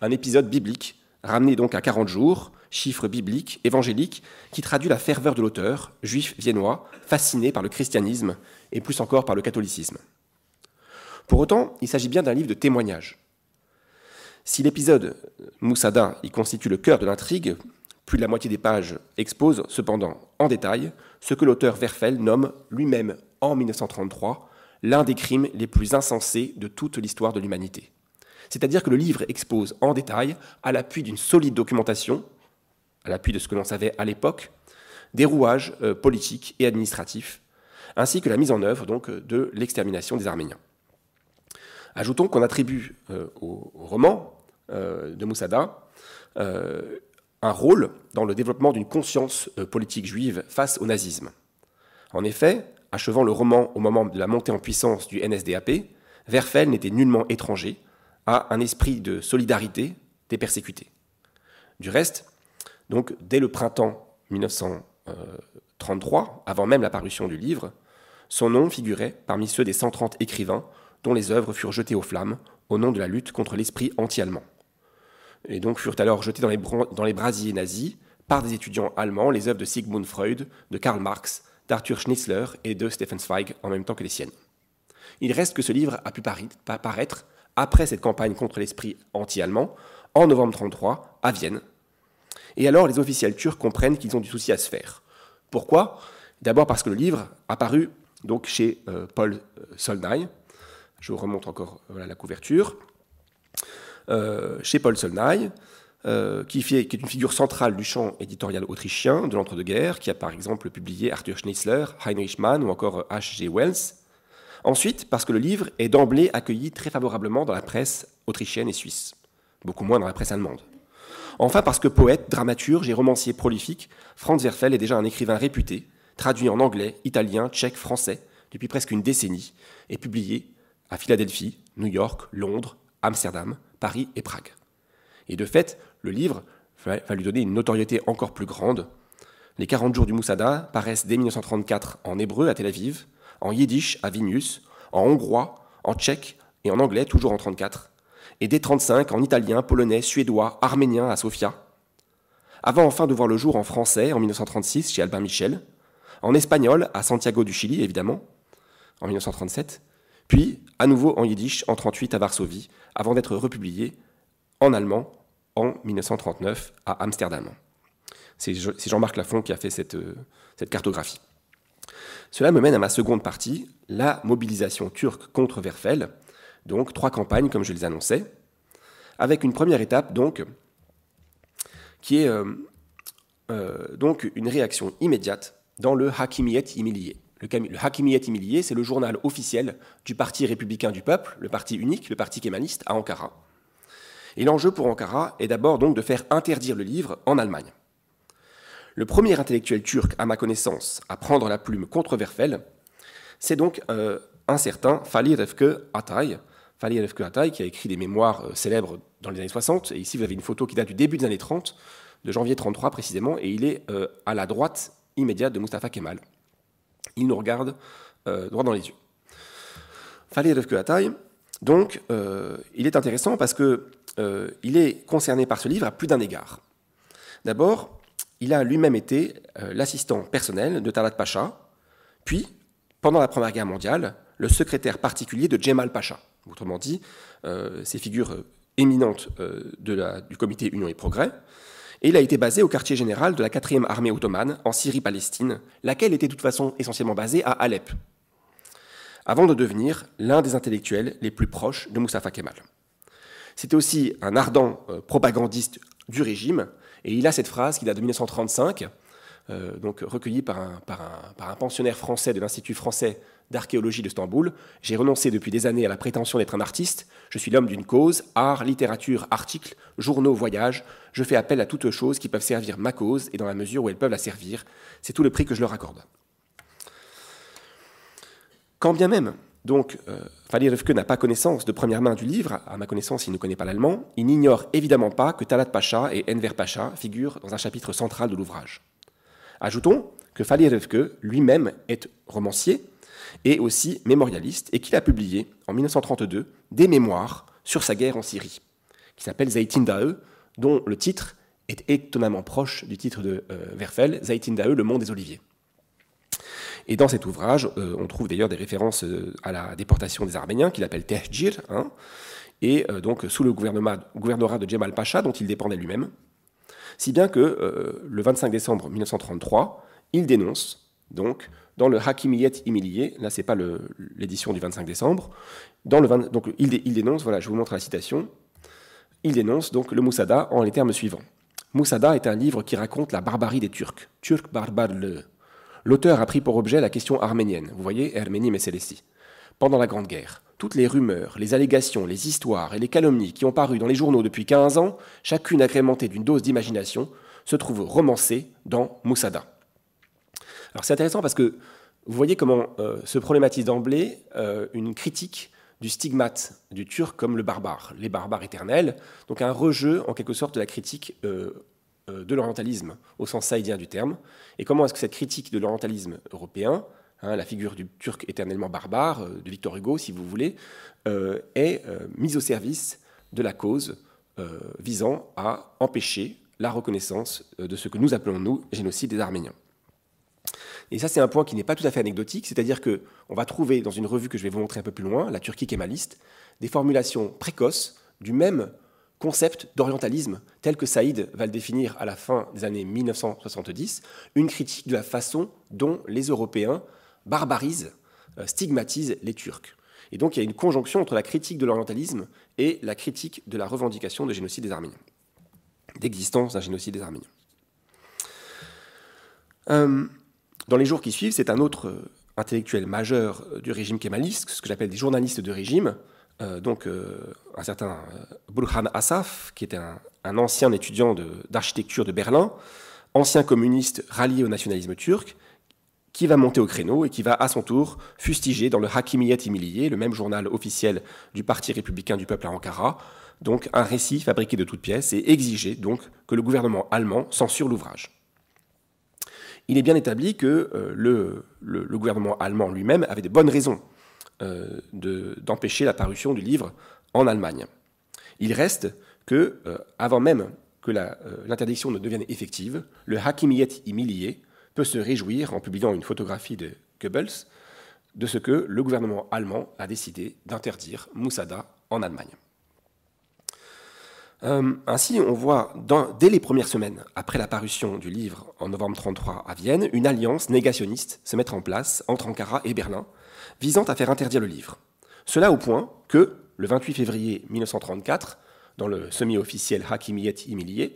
un épisode biblique, ramené donc à 40 jours, chiffre biblique, évangélique, qui traduit la ferveur de l'auteur, juif viennois, fasciné par le christianisme et plus encore par le catholicisme. Pour autant, il s'agit bien d'un livre de témoignage. Si l'épisode Moussada y constitue le cœur de l'intrigue, plus de la moitié des pages exposent cependant en détail ce que l'auteur Verfel nomme lui-même en 1933 l'un des crimes les plus insensés de toute l'histoire de l'humanité. C'est-à-dire que le livre expose en détail, à l'appui d'une solide documentation, à l'appui de ce que l'on savait à l'époque, des rouages euh, politiques et administratifs, ainsi que la mise en œuvre donc, de l'extermination des Arméniens. Ajoutons qu'on attribue euh, au, roman euh, de Moussada un rôle dans le développement d'une conscience politique juive face au nazisme. En effet, achevant le roman au moment de la montée en puissance du NSDAP, Werfel n'était nullement étranger à un esprit de solidarité des persécutés. Du reste, dès le printemps 1933, avant même la parution du livre, son nom figurait parmi ceux des 130 écrivains dont les œuvres furent jetées aux flammes au nom de la lutte contre l'esprit anti-allemand. Et donc furent alors jetées dans les, brasiers nazis par des étudiants allemands les œuvres de Sigmund Freud, de Karl Marx, d'Arthur Schnitzler et de Stephen Zweig en même temps que les siennes. Il reste que ce livre a pu paraître après cette campagne contre l'esprit anti-allemand, en novembre 1933, à Vienne. Et alors les officiels turcs comprennent qu'ils ont du souci à se faire. Pourquoi? D'abord parce que le livre a paru donc chez euh, Paul euh, Solnay. Je vous remonte encore la couverture. Euh, chez Paul Solnay, euh, qui, est une figure centrale du champ éditorial autrichien de l'entre-deux-guerres, qui a par exemple publié Arthur Schnitzler, Heinrich Mann ou encore H.G. Wells. Ensuite, parce que le livre est d'emblée accueilli très favorablement dans la presse autrichienne et suisse, beaucoup moins dans la presse allemande. Enfin, parce que poète, dramaturge et romancier prolifique, Franz Werfel est déjà un écrivain réputé, traduit en anglais, italien, tchèque, français depuis presque une décennie, et publié à Philadelphie, New York, Londres, Amsterdam, Paris et Prague. Et de fait, le livre va lui donner une notoriété encore plus grande. Les 40 jours du Moussada paraissent dès 1934 en hébreu à Tel Aviv, en yiddish à Vilnius, en hongrois, en tchèque et en anglais toujours en 1934, et dès 1935 en italien, polonais, suédois, arménien à Sofia. Avant enfin de voir le jour en français en 1936 chez Albin Michel, en espagnol à Santiago du Chili évidemment, en 1937, puis à nouveau en yiddish en 1938 à Varsovie, avant d'être republié en allemand en 1939 à Amsterdam. C'est Jean-Marc Lafont qui a fait cette, euh, cette cartographie. Cela me mène à ma seconde partie, la mobilisation turque contre Verfel, donc trois campagnes comme je les annonçais, avec une première étape donc qui est euh, euh, donc une réaction immédiate dans le Hakimiyet Imilié. Le, le Hakimiyet Imilié, c'est le journal officiel du Parti républicain du peuple, le parti unique, le parti kémaliste à Ankara. Et l'enjeu pour Ankara est d'abord donc de faire interdire le livre en Allemagne. Le premier intellectuel turc, à ma connaissance, à prendre la plume contre Verfel, c'est donc euh, un certain Fali Refke Atay, Fali Atay, qui a écrit des mémoires euh, célèbres dans les années 60. Et ici, vous avez une photo qui date du début des années 30, de janvier 33 précisément, et il est euh, à la droite immédiate de Mustafa Kemal. Il nous regarde droit dans les yeux. Fali Refke Atay, donc, il est intéressant parce que il est concerné par ce livre à plus d'un égard. D'abord, il a lui-même été euh, l'assistant personnel de Talat Pacha, puis, pendant la Première Guerre mondiale, le secrétaire particulier de Djemal Pacha. Autrement dit, euh, ces figures euh, éminentes du comité Union et Progrès. Et il a été basé au quartier général de la 4e armée ottomane en Syrie-Palestine, laquelle était de toute façon essentiellement basée à Alep, avant de devenir l'un des intellectuels les plus proches de Mustafa Kemal. C'était aussi un ardent propagandiste du régime, et il a cette phrase qui date de 1935, euh, donc recueillie par, un, pensionnaire français de l'Institut français d'archéologie de Stamboul. J'ai renoncé depuis des années à la prétention d'être un artiste. Je suis l'homme d'une cause, art, littérature, articles, journaux, voyages. Je fais appel à toutes choses qui peuvent servir ma cause et dans la mesure où elles peuvent la servir. C'est tout le prix que je leur accorde. Quand bien même donc, euh, Fali Refke n'a pas connaissance de première main du livre, à ma connaissance, il ne connaît pas l'allemand. Il n'ignore évidemment pas que Talat Pacha et Enver Pacha figurent dans un chapitre central de l'ouvrage. Ajoutons que Fali Refke lui-même est romancier et aussi mémorialiste et qu'il a publié en 1932 des mémoires sur sa guerre en Syrie, qui s'appelle Zaytin Dae, dont le titre est étonnamment proche du titre de euh, Verfel, Zaytin Dae, le monde des oliviers. Et dans cet ouvrage, euh, on trouve d'ailleurs des références euh, à la déportation des Arméniens, qu'il appelle Tehjir, hein, et donc sous le gouvernorat de Djemal Pacha, dont il dépendait lui-même. Si bien que le 25 décembre 1933, il dénonce, donc, dans le Hakimiyet Imilié, là c'est pas l'édition du 25 décembre, dans le donc il, dénonce, voilà, je vous montre la citation, il dénonce donc le Moussada en les termes suivants. Moussada est un livre qui raconte la barbarie des Turcs. Turc barbar le L'auteur a pris pour objet la question arménienne, vous voyez, Herménie Messelessi. Pendant la Grande Guerre, toutes les rumeurs, les allégations, les histoires et les calomnies qui ont paru dans les journaux depuis 15 ans, chacune agrémentée d'une dose d'imagination, se trouvent romancées dans Moussada. Alors c'est intéressant parce que vous voyez comment euh, se problématise d'emblée euh, une critique du stigmate du turc comme le barbare, les barbares éternels, donc un rejeu en quelque sorte de la critique euh, de l'orientalisme au sens saïdien du terme, et comment est-ce que cette critique de l'orientalisme européen, hein, la figure du turc éternellement barbare, de Victor Hugo si vous voulez, est mise au service de la cause visant à empêcher la reconnaissance de ce que nous appelons, nous, génocide des Arméniens. Et ça, c'est un point qui n'est pas tout à fait anecdotique, c'est-à-dire qu'on va trouver dans une revue que je vais vous montrer un peu plus loin, la Turquie kémaliste, des formulations précoces du même concept d'orientalisme tel que Saïd va le définir à la fin des années 1970, une critique de la façon dont les Européens barbarisent, euh, stigmatisent les Turcs. Et donc il y a une conjonction entre la critique de l'orientalisme et la critique de la revendication de génocide des Arméniens, d'existence d'un génocide des Arméniens. Euh, dans les jours qui suivent, c'est un autre euh, intellectuel majeur du régime kémaliste, ce que j'appelle des journalistes de régime, euh, donc euh, un certain euh, Burhan Asaf, qui était un, ancien étudiant d'architecture de, Berlin, ancien communiste rallié au nationalisme turc, qui va monter au créneau et qui va à son tour fustiger dans le Hakimiyet Imiliye, le même journal officiel du Parti républicain du peuple à Ankara, donc un récit fabriqué de toutes pièces et exiger donc que le gouvernement allemand censure l'ouvrage. Il est bien établi que le, gouvernement allemand lui-même avait de bonnes raisons euh, d'empêcher la parution du livre en Allemagne. Il reste que, euh, avant même que euh, l'interdiction ne devienne effective, le Hakimiyet Imilié peut se réjouir en publiant une photographie de Goebbels de ce que le gouvernement allemand a décidé d'interdire Moussada en Allemagne. Euh, ainsi, on voit dès les premières semaines après la parution du livre en novembre 1933 à Vienne, une alliance négationniste se mettre en place entre Ankara et Berlin, visant à faire interdire le livre. Cela au point que, le 28 février 1934, dans le semi-officiel Hakimiyet Imiliye,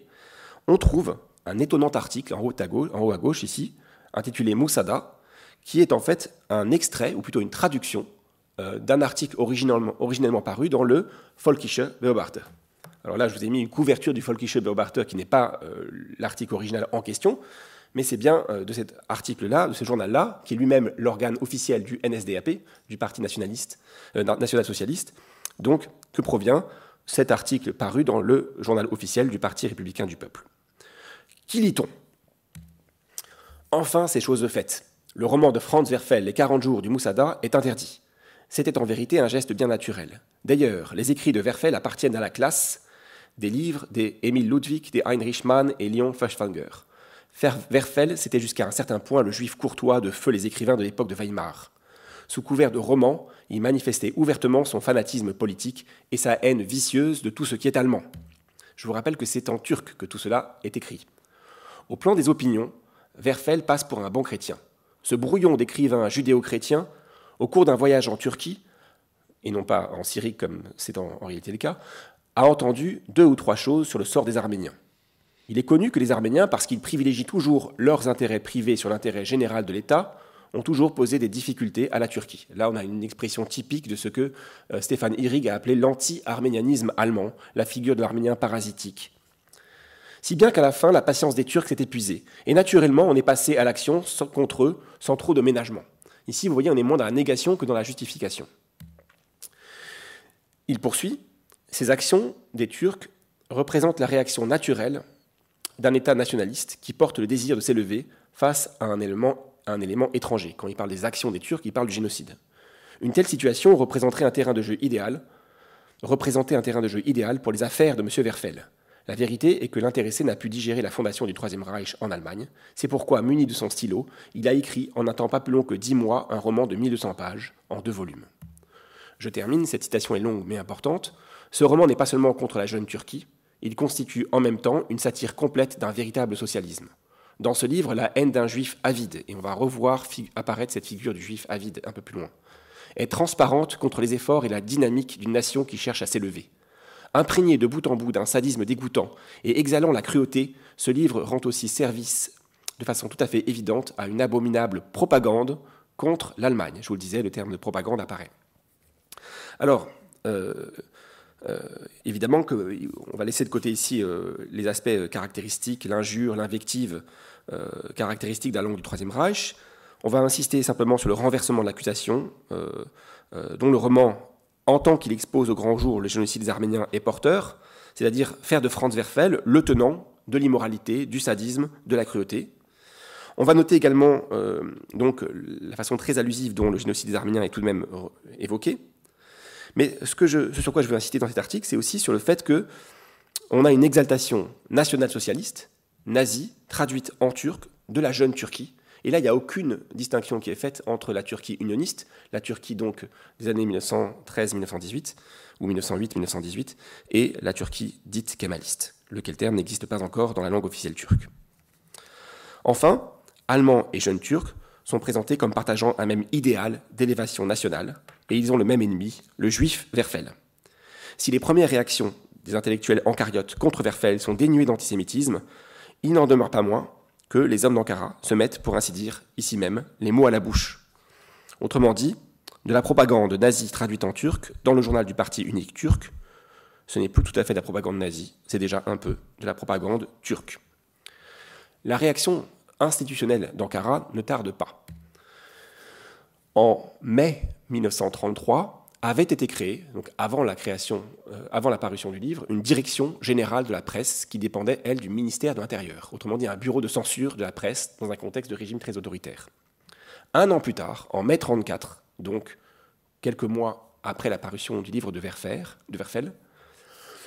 on trouve un étonnant article en haut, à gauche, ici, intitulé Moussada, qui est en fait un extrait, ou plutôt une traduction, euh, d'un article originellement, originellement, paru dans le Volkische Beobachter. Alors là, je vous ai mis une couverture du Volkische Beobachter qui n'est pas euh, l'article original en question, mais c'est bien euh, de cet article-là, de ce journal-là, qui est lui-même l'organe officiel du NSDAP, du Parti national-socialiste, donc que provient cet article paru dans le journal officiel du Parti républicain du peuple? Qui lit-on? Enfin, ces choses faites. Le roman de Franz Werfel, Les 40 jours du Moussada, est interdit. C'était en vérité un geste bien naturel. D'ailleurs, les écrits de Werfel appartiennent à la classe des livres des Emil Ludwig, des Heinrich Mann et Leon Feuchtwanger. Werfel, c'était jusqu'à un certain point le juif courtois de feu les écrivains de l'époque de Weimar. Sous couvert de romans, il manifestait ouvertement son fanatisme politique et sa haine vicieuse de tout ce qui est allemand. Je vous rappelle que c'est en turc que tout cela est écrit. Au plan des opinions, Werfel passe pour un bon chrétien. Ce brouillon d'écrivain judéo-chrétien, au cours d'un voyage en Turquie, et non pas en Syrie comme c'est en, en réalité le cas, a entendu deux ou trois choses sur le sort des Arméniens. Il est connu que les Arméniens, parce qu'ils privilégient toujours leurs intérêts privés sur l'intérêt général de l'État, ont toujours posé des difficultés à la Turquie. Là, on a une expression typique de ce que euh, Stéphane Irig a appelé l'anti-arménianisme allemand, la figure de l'arménien parasitique. Si bien qu'à la fin, la patience des Turcs s'est épuisée. Et naturellement, on est passé à l'action contre eux, sans trop de ménagement. Ici, vous voyez, on est moins dans la négation que dans la justification. Il poursuit Ces actions des Turcs représentent la réaction naturelle d'un État nationaliste qui porte le désir de s'élever face à un élément étranger. Quand il parle des actions des Turcs, il parle du génocide. Une telle situation représenterait un terrain de jeu idéal, représentait un terrain de jeu idéal pour les affaires de M. Werfel. La vérité est que l'intéressé n'a pu digérer la fondation du Troisième Reich en Allemagne. C'est pourquoi, muni de son stylo, il a écrit en un temps pas plus long que dix mois un roman de 1200 pages, en deux volumes. Je termine, cette citation est longue mais importante. Ce roman n'est pas seulement contre la jeune Turquie, il constitue en même temps une satire complète d'un véritable socialisme dans ce livre la haine d'un juif avide, et on va revoir apparaître cette figure du juif avide un peu plus loin, est transparente contre les efforts et la dynamique d'une nation qui cherche à s'élever. Imprégné de bout en bout d'un sadisme dégoûtant et exhalant la cruauté, ce livre rend aussi service de façon tout à fait évidente à une abominable propagande contre l'Allemagne. Je vous le disais, le terme de propagande apparaît. Alors, euh, euh, évidemment qu'on va laisser de côté ici euh, les aspects caractéristiques, l'injure, l'invective euh, caractéristique de la langue du Troisième Reich. On va insister simplement sur le renversement de l'accusation, dont le roman, en tant qu'il expose au grand jour le génocide des Arméniens, est porteur, c'est-à-dire faire de Franz Werfel le tenant de l'immoralité, du sadisme, de la cruauté. On va noter également donc la façon très allusive dont le génocide des Arméniens est tout de même évoqué, mais ce, sur quoi je veux insister dans cet article, c'est aussi sur le fait que on a une exaltation nationale-socialiste, nazie, traduite en turc, de la jeune Turquie. Et là, il n'y a aucune distinction qui est faite entre la Turquie unioniste, la Turquie donc des années 1913-1918, ou 1908-1918, et la Turquie dite kémaliste, lequel terme n'existe pas encore dans la langue officielle turque. Enfin, Allemands et jeunes Turcs sont présentés comme partageant un même idéal d'élévation nationale, et ils ont le même ennemi, le juif Werfel. Si les premières réactions des intellectuels encariotes contre Werfel sont dénuées d'antisémitisme, il n'en demeure pas moins que les hommes d'Ankara se mettent, pour ainsi dire, ici même, les mots à la bouche. Autrement dit, de la propagande nazie traduite en turc dans le journal du parti unique turc, ce n'est plus tout à fait de la propagande nazie, c'est déjà un peu de la propagande turque. La réaction institutionnelle d'Ankara ne tarde pas en mai 1933, avait été créée, donc avant la création, euh, avant parution du livre, une direction générale de la presse qui dépendait, elle, du ministère de l'Intérieur. Autrement dit, un bureau de censure de la presse dans un contexte de régime très autoritaire. Un an plus tard, en mai 1934, donc quelques mois après la parution du livre de, Werfel,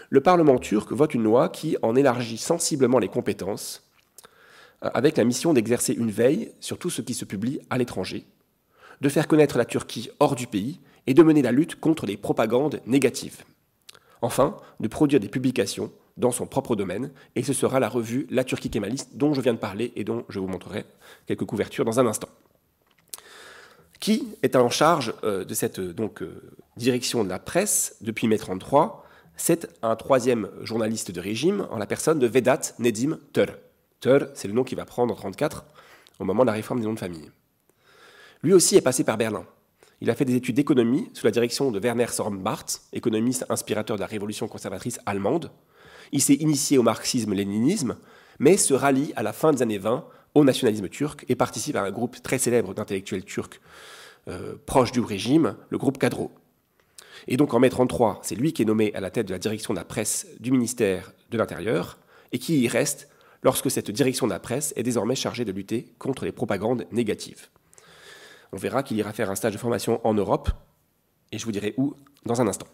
le Parlement turc vote une loi qui en élargit sensiblement les compétences, euh, avec la mission d'exercer une veille sur tout ce qui se publie à l'étranger, de faire connaître la Turquie hors du pays et de mener la lutte contre les propagandes négatives. Enfin, de produire des publications dans son propre domaine, et ce sera la revue La Turquie kémaliste dont je viens de parler et dont je vous montrerai quelques couvertures dans un instant. Qui est en charge euh, de cette donc, euh, direction de la presse depuis mai 33 C'est un troisième journaliste de régime en la personne de Vedat Nedim Tör. Tör, c'est le nom qu'il va prendre en 34 au moment de la réforme des noms de famille. Lui aussi est passé par Berlin. Il a fait des études d'économie sous la direction de Werner Sormbart, économiste inspirateur de la révolution conservatrice allemande. Il s'est initié au marxisme-léninisme, mais se rallie à la fin des années 20 au nationalisme turc et participe à un groupe très célèbre d'intellectuels turcs euh, proches du régime, le groupe Cadro. Et donc en mai 33, c'est lui qui est nommé à la tête de la direction de la presse du ministère de l'Intérieur et qui y reste lorsque cette direction de la presse est désormais chargée de lutter contre les propagandes négatives. On verra qu'il ira faire un stage de formation en Europe, et je vous dirai où dans un instant.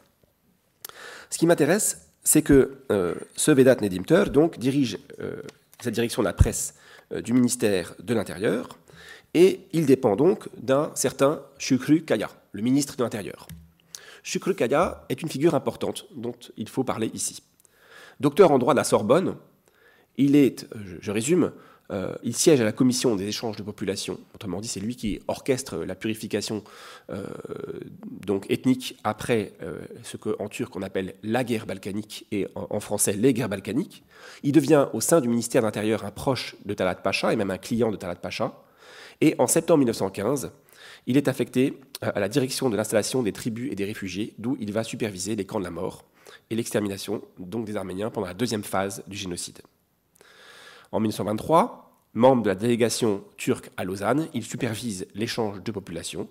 Ce qui m'intéresse, c'est que euh, ce Vedat Nedimter dirige euh, cette direction de la presse euh, du ministère de l'Intérieur, et il dépend donc d'un certain Shukru Kaya, le ministre de l'Intérieur. Shukru Kaya est une figure importante dont il faut parler ici. Docteur en droit de la Sorbonne, il est, je résume, euh, il siège à la commission des échanges de population. Autrement dit, c'est lui qui orchestre la purification euh, ethnique après euh, ce qu'en turc on appelle la guerre balkanique et en, français les guerres balkaniques. Il devient au sein du ministère de l'Intérieur un proche de Talat Pacha et même un client de Talat Pacha. Et en septembre 1915, il est affecté à la direction de l'installation des tribus et des réfugiés, d'où il va superviser les camps de la mort et l'extermination donc des Arméniens pendant la deuxième phase du génocide. En 1923, membre de la délégation turque à Lausanne, il supervise l'échange de population.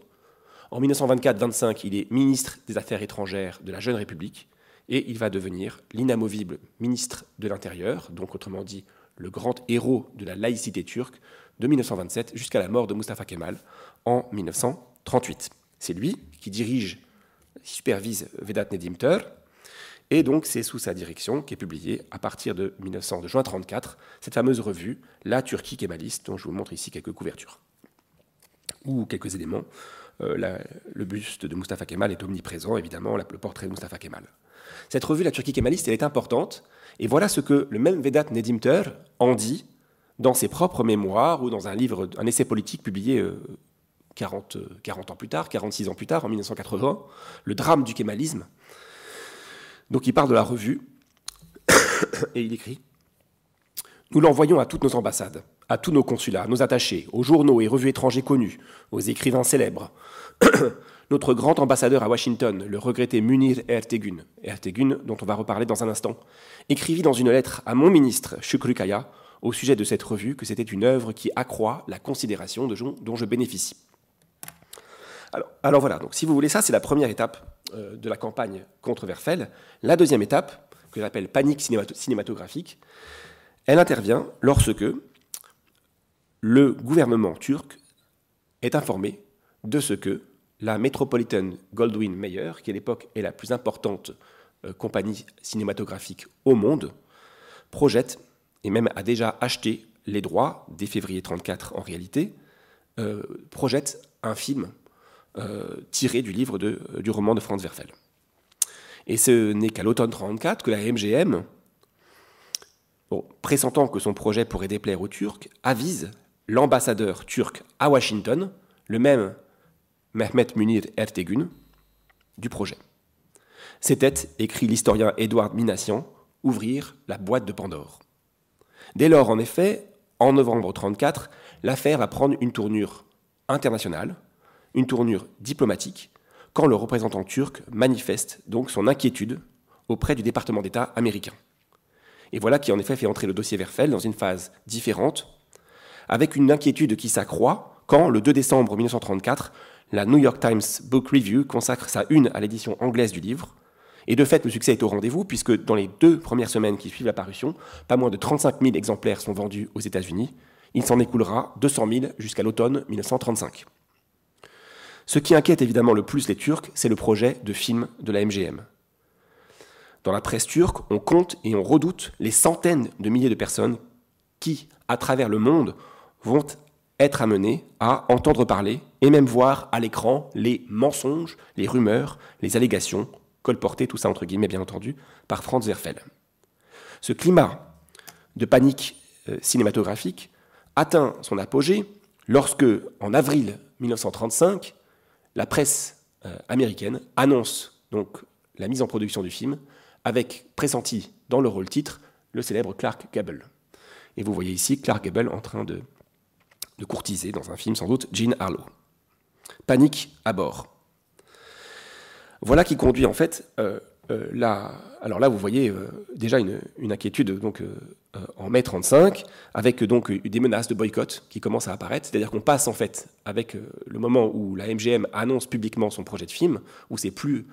En 1924-25, il est ministre des Affaires étrangères de la Jeune République et il va devenir l'inamovible ministre de l'Intérieur, donc autrement dit le grand héros de la laïcité turque de 1927 jusqu'à la mort de Mustafa Kemal en 1938. C'est lui qui dirige, qui supervise Vedat Nedimter, et donc, c'est sous sa direction qu'est publiée, à partir de, 1900, de juin 1934, cette fameuse revue, La Turquie kémaliste, dont je vous montre ici quelques couvertures. Ou quelques éléments. Euh, le buste de Mustafa Kemal est omniprésent, évidemment, le portrait de Mustafa Kemal. Cette revue, La Turquie kémaliste, elle est importante, et voilà ce que le même Vedat Nedimter en dit dans ses propres mémoires ou dans un livre, un essai politique publié 40, euh, 40 ans plus tard, 46 ans plus tard, en 1980, Le drame du kémalisme, donc il parle de la revue et il écrit Nous l'envoyons à toutes nos ambassades, à tous nos consulats, nos attachés, aux journaux et revues étrangers connus, aux écrivains célèbres. Notre grand ambassadeur à Washington, le regretté Munir Ertegun, Ertegun dont on va reparler dans un instant, écrivit dans une lettre à mon ministre Kaya au sujet de cette revue que c'était une œuvre qui accroît la considération de dont je bénéficie. Alors, alors voilà, donc si vous voulez ça, c'est la première étape de la campagne contre Verfel. La deuxième étape, que j'appelle panique cinématographique, elle intervient lorsque le gouvernement turc est informé de ce que la Metropolitan Goldwyn Mayer, qui à l'époque est la plus importante euh, compagnie cinématographique au monde, projette et même a déjà acheté les droits, dès février 1934 en réalité, euh, projette un film euh, tiré du livre euh, du roman de Franz Werfel. Et ce n'est qu'à l'automne 1934 que la MGM, pressentant que son projet pourrait déplaire aux Turcs, avise l'ambassadeur turc à Washington, le même Mehmet Munir Ertegun, du projet. C'était, écrit l'historien Edward Minassian, ouvrir la boîte de Pandore. Dès lors, en effet, en novembre 1934, l'affaire va prendre une tournure internationale, une tournure diplomatique quand le représentant turc manifeste donc son inquiétude auprès du département d'État américain. Et voilà qui en effet fait entrer le dossier Verfel dans une phase différente, avec une inquiétude qui s'accroît quand, le 2 décembre 1934, la New York Times Book Review consacre sa une à l'édition anglaise du livre. Et de fait, le succès est au rendez-vous, puisque dans les deux premières semaines qui suivent la parution, pas moins de 35 000 exemplaires sont vendus aux États-Unis. Il s'en écoulera 200 000 jusqu'à l'automne 1935. Ce qui inquiète évidemment le plus les Turcs, c'est le projet de film de la MGM. Dans la presse turque, on compte et on redoute les centaines de milliers de personnes qui, à travers le monde, vont être amenées à entendre parler et même voir à l'écran les mensonges, les rumeurs, les allégations, colportées, tout ça entre guillemets bien entendu, par Franz Werfel. Ce climat de panique euh, cinématographique atteint son apogée lorsque, en avril 1935, la presse euh, américaine annonce donc la mise en production du film avec pressenti dans le rôle titre le célèbre Clark Gable. Et vous voyez ici Clark Gable en train de, courtiser dans un film sans doute Jean Harlow. Panique à bord. Voilà qui conduit en fait euh, euh, là. Alors là, vous voyez euh, déjà une, inquiétude donc en mai 35, avec donc des menaces de boycott qui commencent à apparaître. C'est-à-dire qu'on passe en fait avec le moment où la MGM annonce publiquement son projet de film, où c'est plus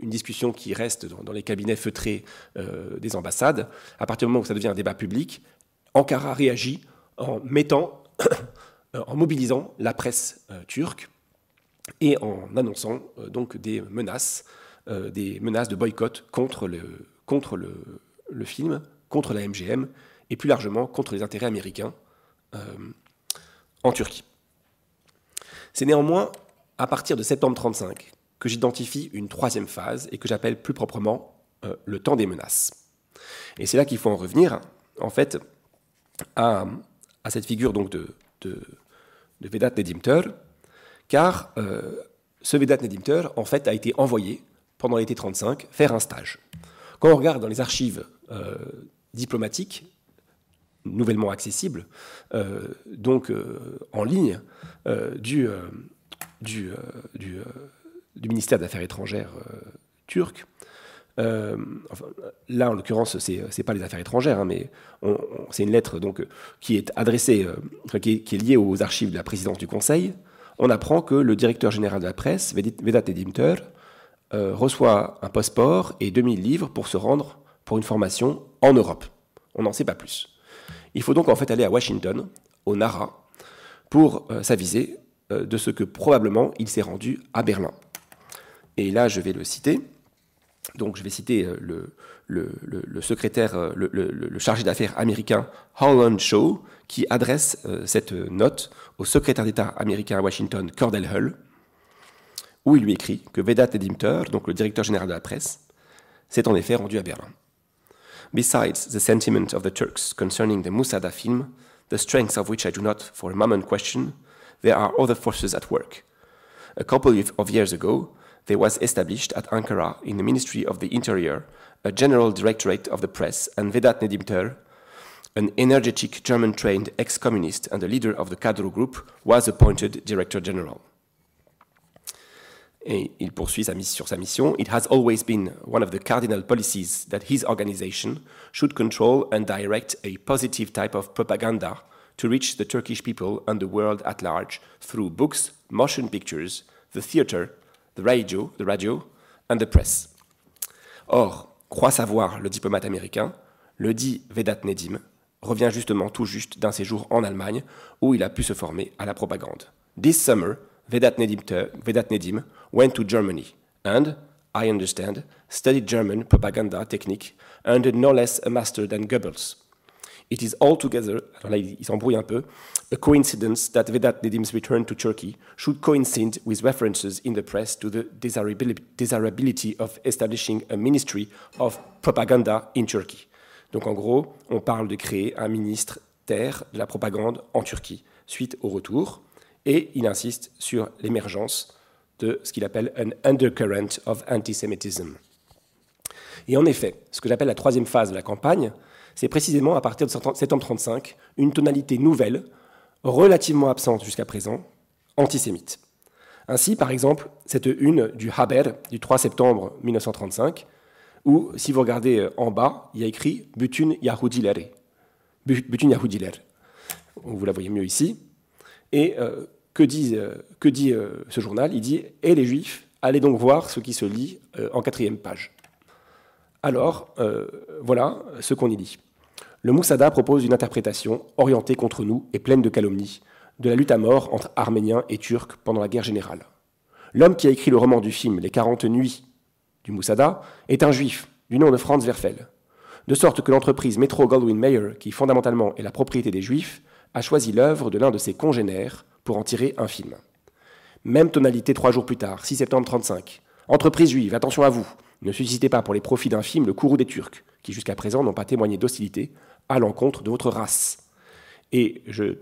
une discussion qui reste dans, les cabinets feutrés des ambassades. À partir du moment où ça devient un débat public, Ankara réagit en mettant, en mobilisant la presse turque et en annonçant euh, donc des menaces, euh, des menaces de boycott contre, le, film, contre la MGM et plus largement contre les intérêts américains euh, en Turquie. C'est néanmoins à partir de septembre 1935 que j'identifie une troisième phase et que j'appelle plus proprement le temps des menaces. Et c'est là qu'il faut en revenir, en fait, à, cette figure donc de, Vedat Nedimter, car euh, ce Vedat Nedimter, en fait, a été envoyé pendant l'été 35 faire un stage. Quand on regarde dans les archives euh, diplomatiques, nouvellement accessibles, euh, donc en ligne, du, du, ministère des Affaires étrangères turc, là, en l'occurrence, ce n'est pas les affaires étrangères, hein, mais c'est une lettre qui est adressée, qui, est, qui, est, liée aux archives de la présidence du Conseil, on apprend que le directeur général de la presse, Vedat Edimter, euh, reçoit un passeport et 2000 livres pour se rendre pour une formation en Europe. On n'en sait pas plus. Il faut donc en fait aller à Washington, au NARA, pour euh, s'aviser euh, de ce que probablement il s'est rendu à Berlin. Et là, je vais le citer. Donc, je vais citer le, le, secrétaire, le, le chargé d'affaires américain Holland Shaw, qui adresse cette note au secrétaire d'État américain à Washington, Cordell Hull, où il lui écrit que Vedat Edimter, donc le directeur général de la presse, s'est en effet rendu à Berlin. Besides the sentiment of the Turks concerning the Musada film, the strength of which I do not for a moment question, there are other forces at work. A couple of years ago, there was established at Ankara in the Ministry of the Interior a General Directorate of the Press, and Vedat Nedimter an energetic German trained ex communist and the leader of the Cadro Group, was appointed Director General. Et il poursuit sa sur sa mission. It has always been one of the cardinal policies that his organization should control and direct a positive type of propaganda to reach the Turkish people and the world at large through books, motion pictures, the theater, the radio, the radio and the press. Or, croit savoir le diplomate américain, le dit Vedat Nedim, revient justement tout juste d'un séjour en Allemagne où il a pu se former à la propagande. This summer, Vedat Nedim, Vedat Nedim went to Germany and, I understand, studied German propaganda technique under no less a master than Goebbels. It is altogether, alors là il s'embrouille un peu, a coincidence that Vedat Nedim's return to Turkey should coincide with references in the press to the desirability of establishing a ministry of propaganda in Turkey. Donc en gros, on parle de créer un ministre terre de la propagande en Turquie, suite au retour, et il insiste sur l'émergence de ce qu'il appelle un undercurrent of antisemitism. Et en effet, ce que j'appelle la troisième phase de la campagne, c'est précisément à partir de septembre 1935 une tonalité nouvelle, relativement absente jusqu'à présent, antisémite. Ainsi, par exemple, cette une du Haber du 3 septembre 1935 ou si vous regardez euh, en bas, il y a écrit Butun Yahudilere. Butun Yahudilere. Vous la voyez mieux ici. Et euh, que dit, euh, dit ce journal? Il dit Et les Juifs, allez donc voir ce qui se lit en quatrième page. Alors, voilà ce qu'on y lit. Le Moussada propose une interprétation orientée contre nous et pleine de calomnies de la lutte à mort entre Arméniens et Turcs pendant la guerre générale. L'homme qui a écrit le roman du film Les 40 nuits du Moussada, est un juif du nom de Franz Werfel. De sorte que l'entreprise Metro Goldwyn Mayer, qui fondamentalement est la propriété des juifs, a choisi l'œuvre de l'un de ses congénères pour en tirer un film. Même tonalité trois jours plus tard, 6 septembre 35. Entreprise juive, attention à vous. Ne suscitez pas pour les profits d'un film le courroux des Turcs, qui jusqu'à présent n'ont pas témoigné d'hostilité à l'encontre de votre race. Et je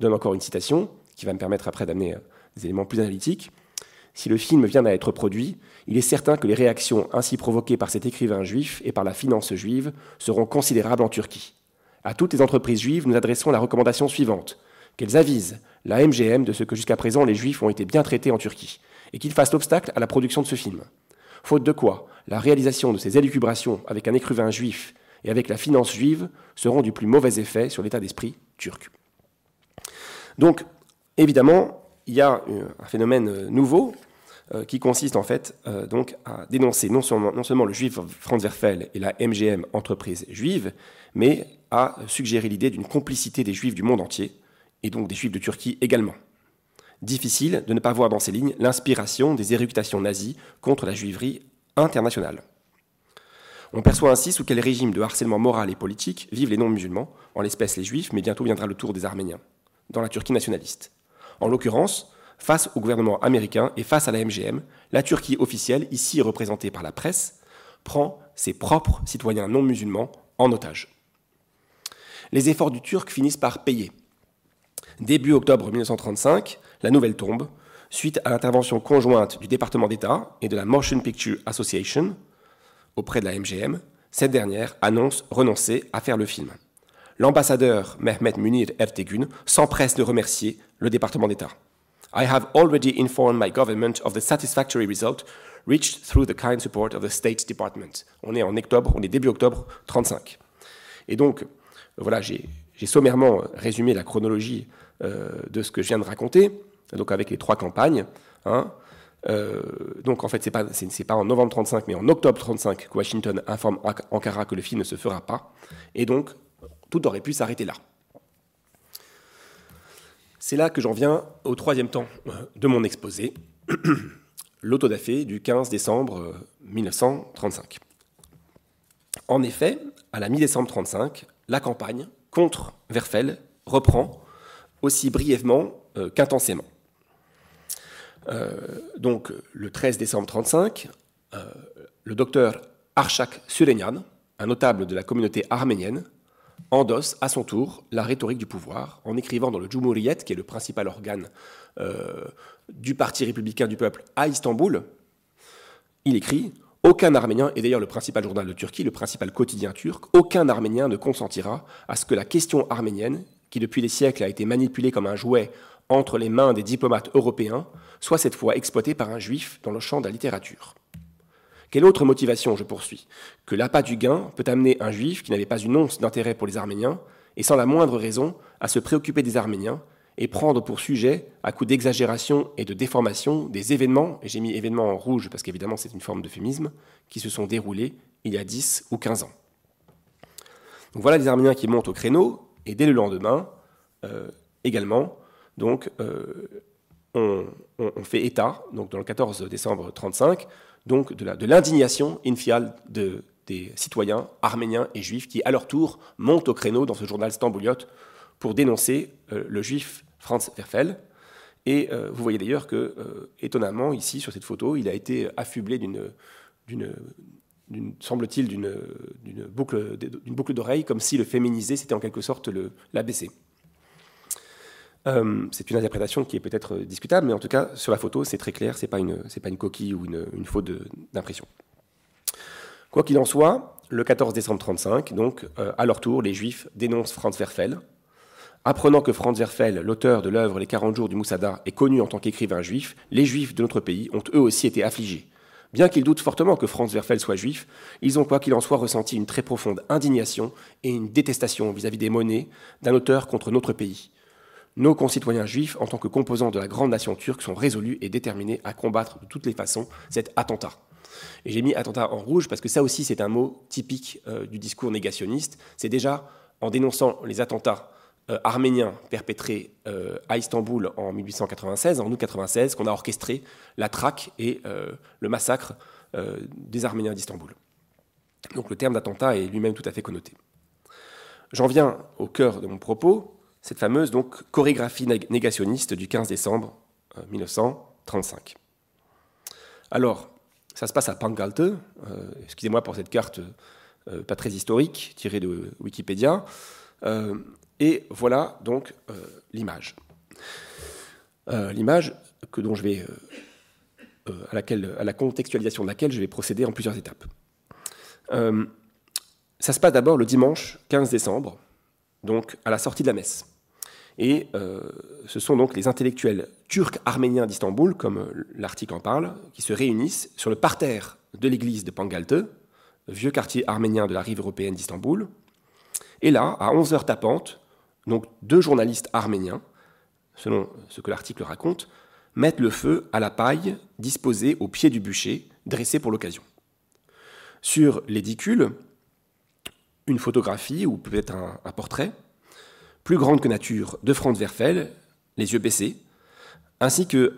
donne encore une citation qui va me permettre après d'amener euh, des éléments plus analytiques. Si le film vient à être produit, il est certain que les réactions ainsi provoquées par cet écrivain juif et par la finance juive seront considérables en Turquie. À toutes les entreprises juives, nous adressons la recommandation suivante qu'elles avisent la MGM de ce que jusqu'à présent les juifs ont été bien traités en Turquie, et qu'ils fassent obstacle à la production de ce film. Faute de quoi, la réalisation de ces élucubrations avec un écrivain juif et avec la finance juive seront du plus mauvais effet sur l'état d'esprit turc. Donc, évidemment, il y a euh, un phénomène euh, nouveau euh, qui consiste en fait donc à dénoncer non seulement, non seulement, le juif Franz Werfel et la MGM entreprise juive, mais à suggérer l'idée d'une complicité des juifs du monde entier, et donc des juifs de Turquie également. Difficile de ne pas voir dans ces lignes l'inspiration des éruptations nazies contre la juiverie internationale. On perçoit ainsi sous quel régime de harcèlement moral et politique vivent les non-musulmans, en l'espèce les juifs, mais bientôt viendra le tour des Arméniens, dans la Turquie nationaliste. En l'occurrence, face au gouvernement américain et face à la MGM, la Turquie officielle, ici représentée par la presse, prend ses propres citoyens non musulmans en otage. Les efforts du Turc finissent par payer. Début octobre 1935, la nouvelle tombe, suite à l'intervention conjointe du département d'État et de la Motion Picture Association auprès de la MGM, cette dernière annonce renoncer à faire le film. L'ambassadeur Mehmet Munir Ertegun s'empresse de remercier le département d'État. I have already informed my government of the satisfactory result reached through the kind support of the State Department. On est en octobre, on est début octobre 35. Et donc, voilà, j'ai sommairement résumé la chronologie de ce que je viens de raconter, donc avec les trois campagnes. Hein. Euh, donc en fait, c'est pas, pas en novembre 35, mais en octobre 35 que Washington informe Ankara que le film ne se fera pas. Et donc, tout aurait pu s'arrêter là. C'est là que j'en viens au troisième temps euh, de mon exposé, l'autodafé du 15 décembre 1935. En effet, à la mi-décembre 35, la campagne contre Verfel reprend aussi brièvement euh, qu'intensément. Euh, donc, le 13 décembre 1935, euh, le docteur Arshak Surenyan, un notable de la communauté arménienne, endosse à son tour la rhétorique du pouvoir en écrivant dans le Cumhuriyet, qui est le principal organe du Parti républicain du peuple à Istanbul, il écrit aucun Arménien, et d'ailleurs le principal journal de Turquie, le principal quotidien turc, aucun Arménien ne consentira à ce que la question arménienne, qui depuis des siècles a été manipulée comme un jouet entre les mains des diplomates européens, soit cette fois exploitée par un juif dans le champ de la littérature. Quelle autre motivation, je poursuis, que l'appât du gain peut amener un juif qui n'avait pas une once d'intérêt pour les Arméniens, et sans la moindre raison, à se préoccuper des Arméniens, et prendre pour sujet, à coup d'exagération et de déformation, des événements, et j'ai mis événements en rouge parce qu'évidemment c'est une forme d'euphémisme, qui se sont déroulés il y a 10 ou 15 ans. Donc voilà les Arméniens qui montent au créneau, et dès le lendemain, euh, également, donc, euh, on, fait état, donc dans le 14 décembre 1935, donc de l'indignation infiale de, des citoyens arméniens et juifs qui, à leur tour, montent au créneau dans ce journal stambouliote pour dénoncer euh, le juif Franz Werfel. Et vous voyez d'ailleurs que, étonnamment, ici, sur cette photo, il a été affublé d'une, semble-t-il, d'une, boucle, d'oreille, comme si le féminiser, c'était en quelque sorte l'abaisser. c'est une interprétation qui est peut-être discutable, mais en tout cas, sur la photo, c'est très clair, ce n'est pas, une, pas une coquille ou une, faute d'impression. Quoi qu'il en soit, le 14 décembre 1935, donc, à leur tour, les Juifs dénoncent Franz Werfel, Apprenant que Franz Werfel, l'auteur de l'œuvre Les 40 jours du Moussada, est connu en tant qu'écrivain juif, les juifs de notre pays ont eux aussi été affligés. Bien qu'ils doutent fortement que Franz Werfel soit juif, ils ont quoi qu'il en soit ressenti une très profonde indignation et une détestation vis-à-vis des monnaies d'un auteur contre notre pays. Nos concitoyens juifs, en tant que composants de la grande nation turque, sont résolus et déterminés à combattre de toutes les façons cet attentat. Et j'ai mis attentat en rouge parce que ça aussi c'est un mot typique euh, du discours négationniste. C'est déjà en dénonçant les attentats arménien perpétré euh, à Istanbul en 1896, en août 96, qu'on a orchestré la traque et euh, le massacre des Arméniens d'Istanbul. Donc le terme d'attentat est lui-même tout à fait connoté. J'en viens au cœur de mon propos, cette fameuse donc chorégraphie négationniste du 15 décembre 1935. Alors, Ça se passe à Pangalte. Excusez-moi pour cette carte pas très historique, tirée de Wikipédia. Et voilà donc l'image. l'image que dont je vais, à, laquelle, à la contextualisation de laquelle je vais procéder en plusieurs étapes. ça se passe d'abord le dimanche 15 décembre, donc à la sortie de la messe. Et euh, ce sont donc les intellectuels turcs arméniens d'Istanbul, comme euh, l'article en parle, qui se réunissent sur le parterre de l'église de Pangalte, vieux quartier arménien de la rive européenne d'Istanbul. Et là, à 11h tapantes, donc deux journalistes arméniens, selon ce que l'article raconte, mettent le feu à la paille disposée au pied du bûcher, dressé pour l'occasion. Sur l'édicule, une photographie ou peut-être un, portrait, plus grande que nature, de Franz Werfel, les yeux baissés, ainsi qu'un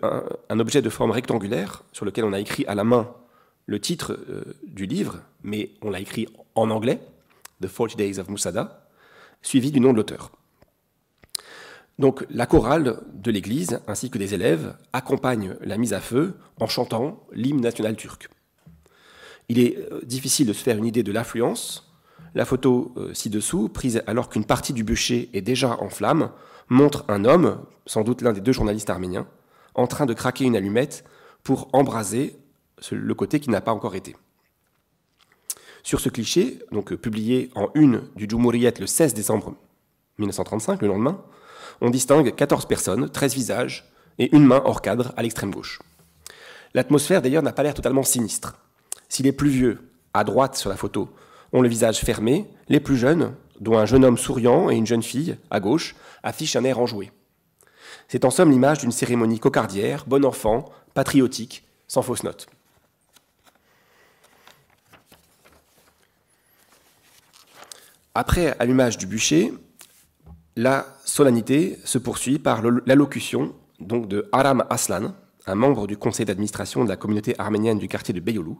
un objet de forme rectangulaire sur lequel on a écrit à la main le titre euh, du livre, mais on l'a écrit en anglais, The 40 Days of Musada, suivi du nom de l'auteur. Donc la chorale de l'église ainsi que des élèves accompagnent la mise à feu en chantant l'hymne national turc. Il est euh, difficile de se faire une idée de l'affluence la photo euh, ci-dessous, prise alors qu'une partie du bûcher est déjà en flammes, montre un homme, sans doute l'un des deux journalistes arméniens, en train de craquer une allumette pour embraser le côté qui n'a pas encore été. Sur ce cliché, donc euh, publié en une du Djumuriyet le 16 décembre 1935, le lendemain, on distingue 14 personnes, 13 visages et une main hors cadre à l'extrême gauche. L'atmosphère d'ailleurs n'a pas l'air totalement sinistre. S'il est plus vieux, à droite sur la photo, ont le visage fermé, les plus jeunes, dont un jeune homme souriant et une jeune fille, à gauche, affichent un air enjoué. C'est en somme l'image d'une cérémonie cocardière, bon enfant, patriotique, sans fausse note. Après allumage du bûcher, la solennité se poursuit par l'allocution donc de Aram Aslan, un membre du conseil d'administration de la communauté arménienne du quartier de Beyoğlu,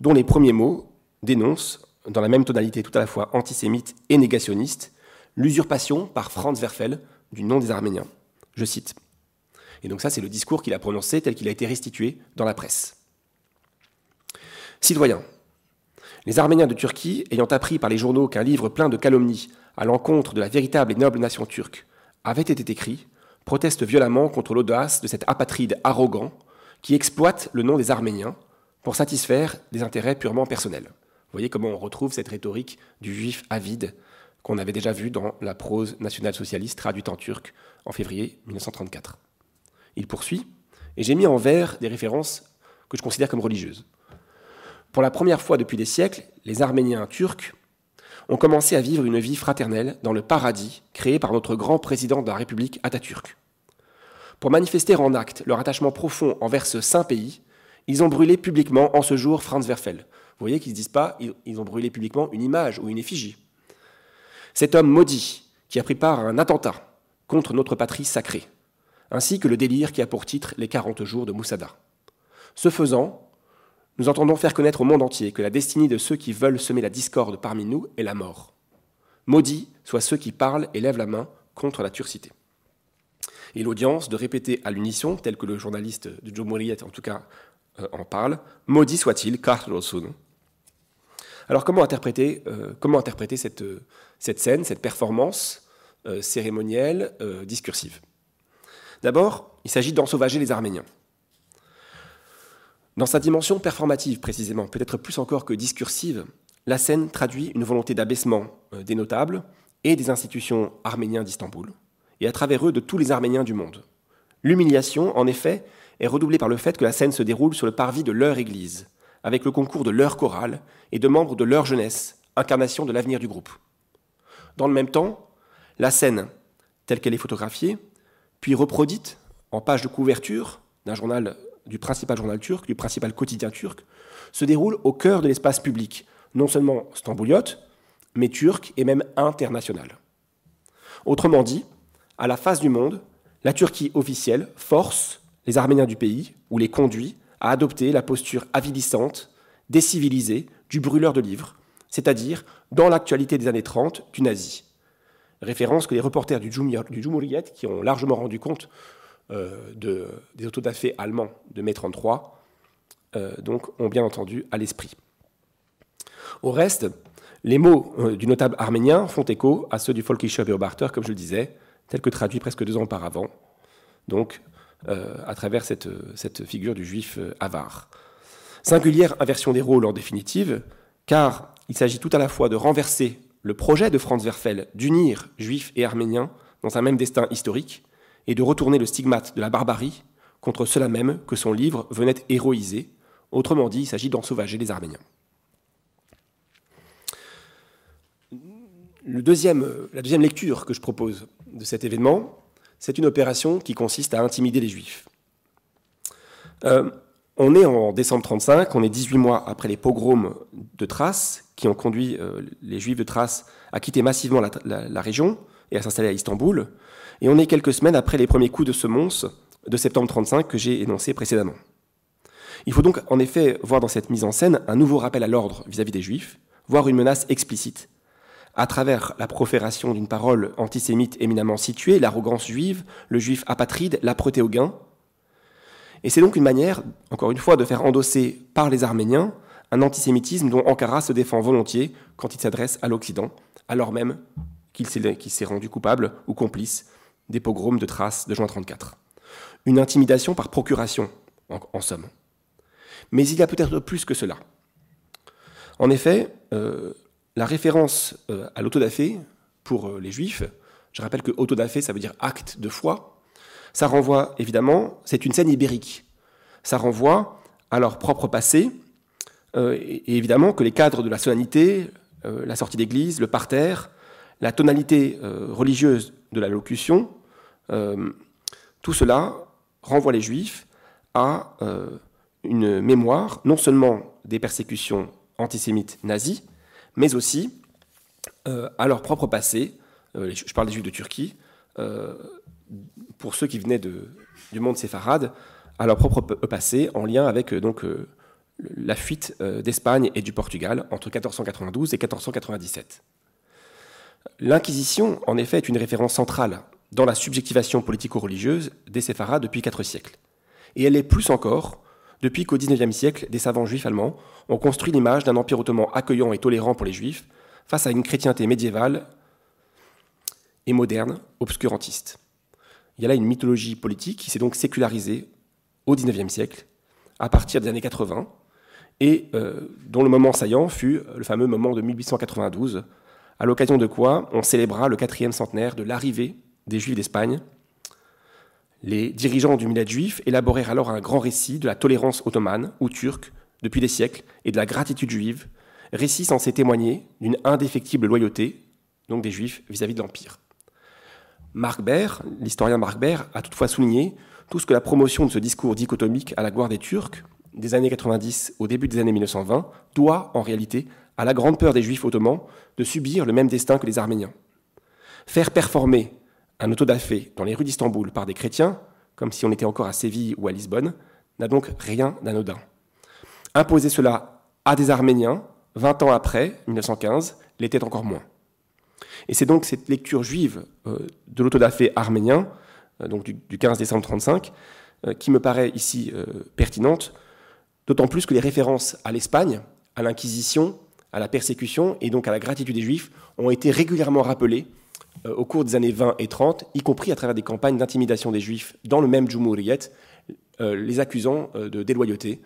dont les premiers mots dénoncent dans la même tonalité tout à la fois antisémite et négationniste, l'usurpation par Franz Werfel du nom des Arméniens. Je cite. Et donc ça, c'est le discours qu'il a prononcé tel qu'il a été restitué dans la presse. Citoyens, les Arméniens de Turquie, ayant appris par les journaux qu'un livre plein de calomnies à l'encontre de la véritable et noble nation turque avait été écrit, protestent violemment contre l'audace de cet apatride arrogant qui exploite le nom des Arméniens pour satisfaire des intérêts purement personnels. Vous voyez comment on retrouve cette rhétorique du juif avide qu'on avait déjà vu dans la prose nationale-socialiste traduite en turc en février 1934. Il poursuit, et j'ai mis en vers des références que je considère comme religieuses. Pour la première fois depuis des siècles, les Arméniens turcs ont commencé à vivre une vie fraternelle dans le paradis créé par notre grand président de la République Atatürk. Pour manifester en acte leur attachement profond envers ce saint pays, ils ont brûlé publiquement en ce jour Franz Werfel, vous voyez qu'ils ne disent pas, ils ont brûlé publiquement une image ou une effigie. Cet homme maudit qui a pris part à un attentat contre notre patrie sacrée, ainsi que le délire qui a pour titre les 40 jours de Moussada. Ce faisant, nous entendons faire connaître au monde entier que la destinée de ceux qui veulent semer la discorde parmi nous est la mort. Maudits soient ceux qui parlent et lèvent la main contre la turcité. Et l'audience de répéter à l'unisson, tel que le journaliste de Joe Moriet en tout cas euh, en parle, maudit soit-il, car alors comment interpréter, euh, comment interpréter cette, euh, cette, scène, cette performance cérémonielle, discursive? D'abord, il s'agit d'ensauvager les Arméniens. Dans sa dimension performative précisément, peut-être plus encore que discursive, la scène traduit une volonté d'abaissement des notables et des institutions arméniens d'Istanbul, et à travers eux de tous les Arméniens du monde. L'humiliation, en effet, est redoublée par le fait que la scène se déroule sur le parvis de leur église, avec le concours de leur chorale et de membres de leur jeunesse, incarnation de l'avenir du groupe. Dans le même temps, la scène, telle qu'elle est photographiée, puis reproduite en page de couverture d'un journal, du principal journal turc, du principal quotidien turc, se déroule au cœur de l'espace public, non seulement stambouliote, mais turc et même international. Autrement dit, à la face du monde, la Turquie officielle force les Arméniens du pays, ou les conduit, à adopter la posture avilissante, décivilisée du brûleur de livres, c'est-à-dire, dans l'actualité des années 30, du nazi. Référence que les reporters du Jumuriyet, qui ont largement rendu compte de, des autodafés allemands de mai 33, donc, ont bien entendu à l'esprit. Au reste, les mots du notable arménien font écho à ceux du Volkischer Beobachter, comme je le disais, tel que traduit presque deux ans auparavant, donc à travers cette, cette, figure du juif avare. Singulière inversion des rôles en définitive, car il s'agit tout à la fois de renverser le projet de Franz Werfel d'unir juifs et arméniens dans un même destin historique et de retourner le stigmate de la barbarie contre cela même que son livre venait héroïser. Autrement dit, il s'agit d'ensauvager les Arméniens. la deuxième lecture que je propose de cet événement, c'est une opération qui consiste à intimider les Juifs. Euh, on est en décembre 35, on est 18 mois après les pogroms de Thrace, qui ont conduit euh, les Juifs de Thrace à quitter massivement la, région et à s'installer à Istanbul. Et on est quelques semaines après les premiers coups de semonce de septembre 35 que j'ai énoncés précédemment. Il faut donc en effet voir dans cette mise en scène un nouveau rappel à l'ordre vis-à-vis des Juifs, voire une menace explicite, à travers la profération d'une parole antisémite éminemment située, l'arrogance juive, le juif apatride, l'âpreté au gain, et c'est donc une manière, encore une fois, de faire endosser par les Arméniens un antisémitisme dont Ankara se défend volontiers quand il s'adresse à l'Occident, alors même qu'il s'est rendu coupable ou complice des pogroms de Thrace de juin 34. Une intimidation par procuration, en, somme. Mais il y a peut-être plus que cela. En effet, euh, la référence euh, à l'autodafé pour euh, les juifs, je rappelle que autodafé ça veut dire acte de foi, ça renvoie, évidemment, c'est une scène ibérique. Ça renvoie à leur propre passé, euh, et, évidemment que les cadres de la solennité, la sortie d'église, le parterre, la tonalité religieuse de la locution, tout cela renvoie les juifs à une mémoire non seulement des persécutions antisémites nazies, mais aussi à leur propre passé, je parle des juifs de Turquie, pour ceux qui venaient du monde séfarade, à leur propre passé, en lien avec euh, donc, euh, la fuite euh, d'Espagne et du Portugal entre 1492 et 1497. L'Inquisition, en effet, est une référence centrale dans la subjectivation politico-religieuse des séfarades depuis quatre siècles. Et elle est plus encore depuis qu'au XIXe siècle, des savants juifs allemands ont construit l'image d'un empire ottoman accueillant et tolérant pour les juifs face à une chrétienté médiévale et moderne, obscurantiste il y a là une mythologie politique qui s'est donc sécularisée au XIXe siècle, à partir des années 80, et euh, dont le moment saillant fut le fameux moment de 1892, à l'occasion de quoi on célébra le quatrième centenaire de l'arrivée des Juifs d'Espagne. Les dirigeants du millet juif élaborèrent alors un grand récit de la tolérance ottomane ou turque depuis des siècles et de la gratitude juive, récit censé témoigner d'une indéfectible loyauté donc des Juifs vis-à-vis -vis de l'Empire. Marc l'historien Marc Baer, a toutefois souligné tout ce que la promotion de ce discours dichotomique à la gloire des Turcs, des années 90 au début des années 1920, doit en réalité à la grande peur des Juifs ottomans de subir le même destin que les Arméniens. Faire performer un autodafé dans les rues d'Istanbul par des chrétiens, comme si on était encore à Séville ou à Lisbonne, n'a donc rien d'anodin. Imposer cela à des Arméniens, 20 ans après, 1915, l'était encore moins. Et c'est donc cette lecture juive euh, de l'autodafé arménien, euh, donc du, 15 décembre 35, euh, qui me paraît ici pertinente, d'autant plus que les références à l'Espagne, à l'Inquisition, à la persécution et donc à la gratitude des Juifs ont été régulièrement rappelées au cours des années 20 et 30, y compris à travers des campagnes d'intimidation des Juifs dans le même Djumhuriyet, les accusant de déloyauté,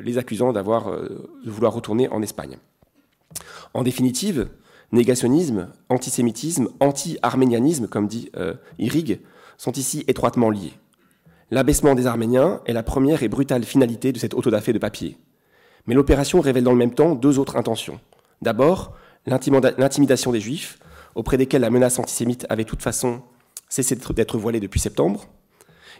les accusant d'avoir, de vouloir retourner en Espagne. En définitive, Négationnisme, antisémitisme, anti-arménianisme, comme dit euh, Irig, sont ici étroitement liés. L'abaissement des Arméniens est la première et brutale finalité de cette autodafé de papier. Mais l'opération révèle dans le même temps deux autres intentions. D'abord, l'intimidation des Juifs, auprès desquels la menace antisémite avait de toute façon cessé d'être voilée depuis septembre,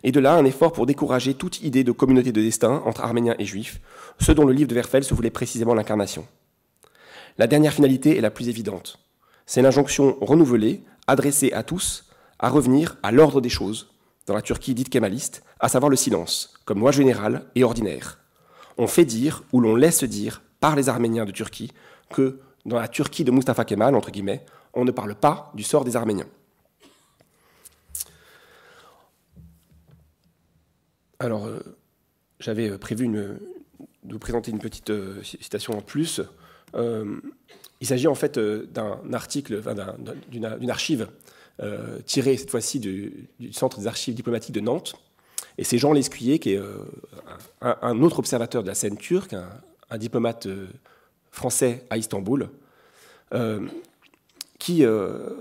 et de là un effort pour décourager toute idée de communauté de destin entre Arméniens et Juifs, ce dont le livre de Werfel se voulait précisément l'incarnation. La dernière finalité est la plus évidente. C'est l'injonction renouvelée, adressée à tous, à revenir à l'ordre des choses, dans la Turquie dite kémaliste, à savoir le silence, comme loi générale et ordinaire. On fait dire, ou l'on laisse dire, par les Arméniens de Turquie, que dans la Turquie de Mustafa Kemal, entre guillemets, on ne parle pas du sort des Arméniens. Alors, euh, j'avais prévu une, vous présenter une petite citation en plus. il s'agit en fait d'un article, d'une archive tirée cette fois-ci du, Centre des archives diplomatiques de Nantes. Et c'est Jean Lescuyer, qui est un, autre observateur de la scène turque, un, diplomate français à Istanbul, qui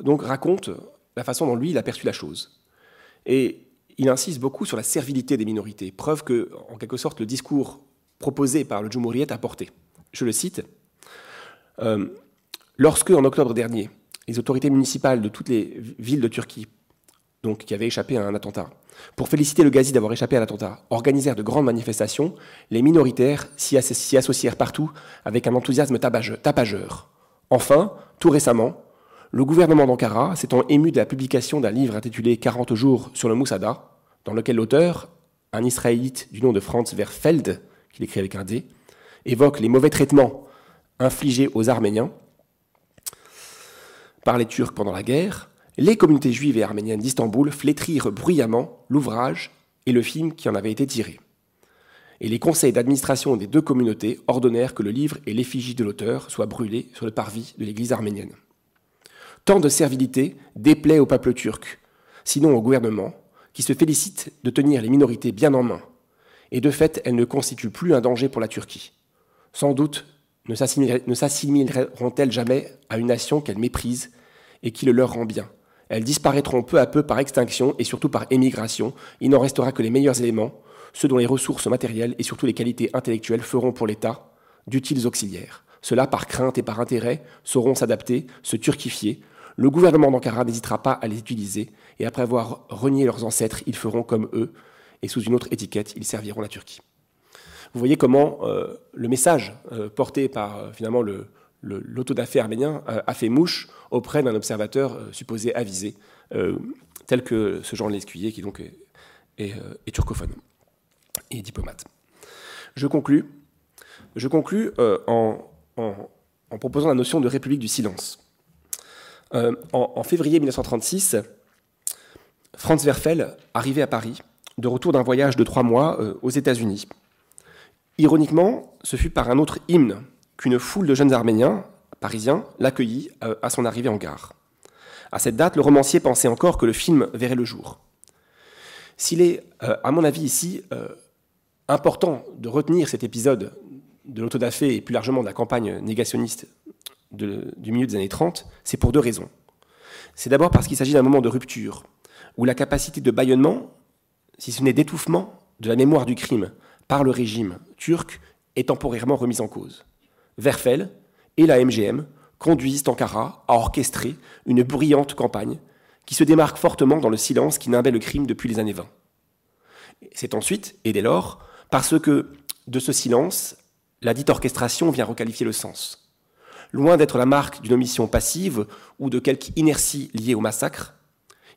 donc raconte la façon dont lui il a perçu la chose. Et il insiste beaucoup sur la servilité des minorités, preuve que, en quelque sorte, le discours proposé par le Jumhuriyet a porté. Je le cite euh, Lorsque, en octobre dernier, les autorités municipales de toutes les villes de Turquie, donc qui avaient échappé à un attentat, pour féliciter le Ghazi d'avoir échappé à l'attentat, organisèrent de grandes manifestations, les minoritaires s'y associèrent partout avec un enthousiasme tapageur. Enfin, tout récemment, le gouvernement d'Ankara s'étant ému de la publication d'un livre intitulé 40 jours sur le Moussada, dans lequel l'auteur, un Israélite du nom de Franz Verfeld, qu'il écrit avec un D, évoque les mauvais traitements infligés aux Arméniens par les Turcs pendant la guerre, les communautés juives et arméniennes d'Istanbul flétrirent bruyamment l'ouvrage et le film qui en avait été tiré. Et les conseils d'administration des deux communautés ordonnèrent que le livre et l'effigie de l'auteur soient brûlés sur le parvis de l'église arménienne. Tant de servilité déplaît au peuple turc, sinon au gouvernement, qui se félicite de tenir les minorités bien en main. Et de fait, elles ne constituent plus un danger pour la Turquie. Sans doute ne s'assimileront-elles jamais à une nation qu'elles méprisent et qui le leur rend bien? Elles disparaîtront peu à peu par extinction et surtout par émigration. Il n'en restera que les meilleurs éléments, ceux dont les ressources matérielles et surtout les qualités intellectuelles feront pour l'État d'utiles auxiliaires. Ceux-là, par crainte et par intérêt, sauront s'adapter, se turquifier, le gouvernement d'Ankara n'hésitera pas à les utiliser, et après avoir renié leurs ancêtres, ils feront comme eux, et sous une autre étiquette, ils serviront la Turquie. Vous voyez comment euh, le message euh, porté par euh, finalement le, l'autodafé arménien a fait mouche auprès d'un observateur supposé avisé, tel que ce Jean Lescuyer, qui donc est, turcophone et diplomate. Je conclus, en proposant la notion de république du silence. Euh, en, février 1936, Franz Werfel arrivait à Paris, de retour d'un voyage de trois mois euh, aux États-Unis. Ironiquement, ce fut par un autre hymne qu'une foule de jeunes Arméniens, parisiens, l'accueillit euh, à son arrivée en gare. À cette date, le romancier pensait encore que le film verrait le jour. S'il est, à mon avis ici, important de retenir cet épisode de l'autodafé et plus largement de la campagne négationniste du milieu des années 30, c'est pour deux raisons. C'est d'abord parce qu'il s'agit d'un moment de rupture, où la capacité de bâillonnement, si ce n'est d'étouffement, de la mémoire du crime par le régime turc est temporairement remise en cause. Verfel et la MGM conduisent Ankara à orchestrer une brillante campagne qui se démarque fortement dans le silence qui nimbait le crime depuis les années 20. C'est ensuite, et dès lors, parce que de ce silence, la dite orchestration vient requalifier le sens. Loin d'être la marque d'une omission passive ou de quelque inertie liée au massacre,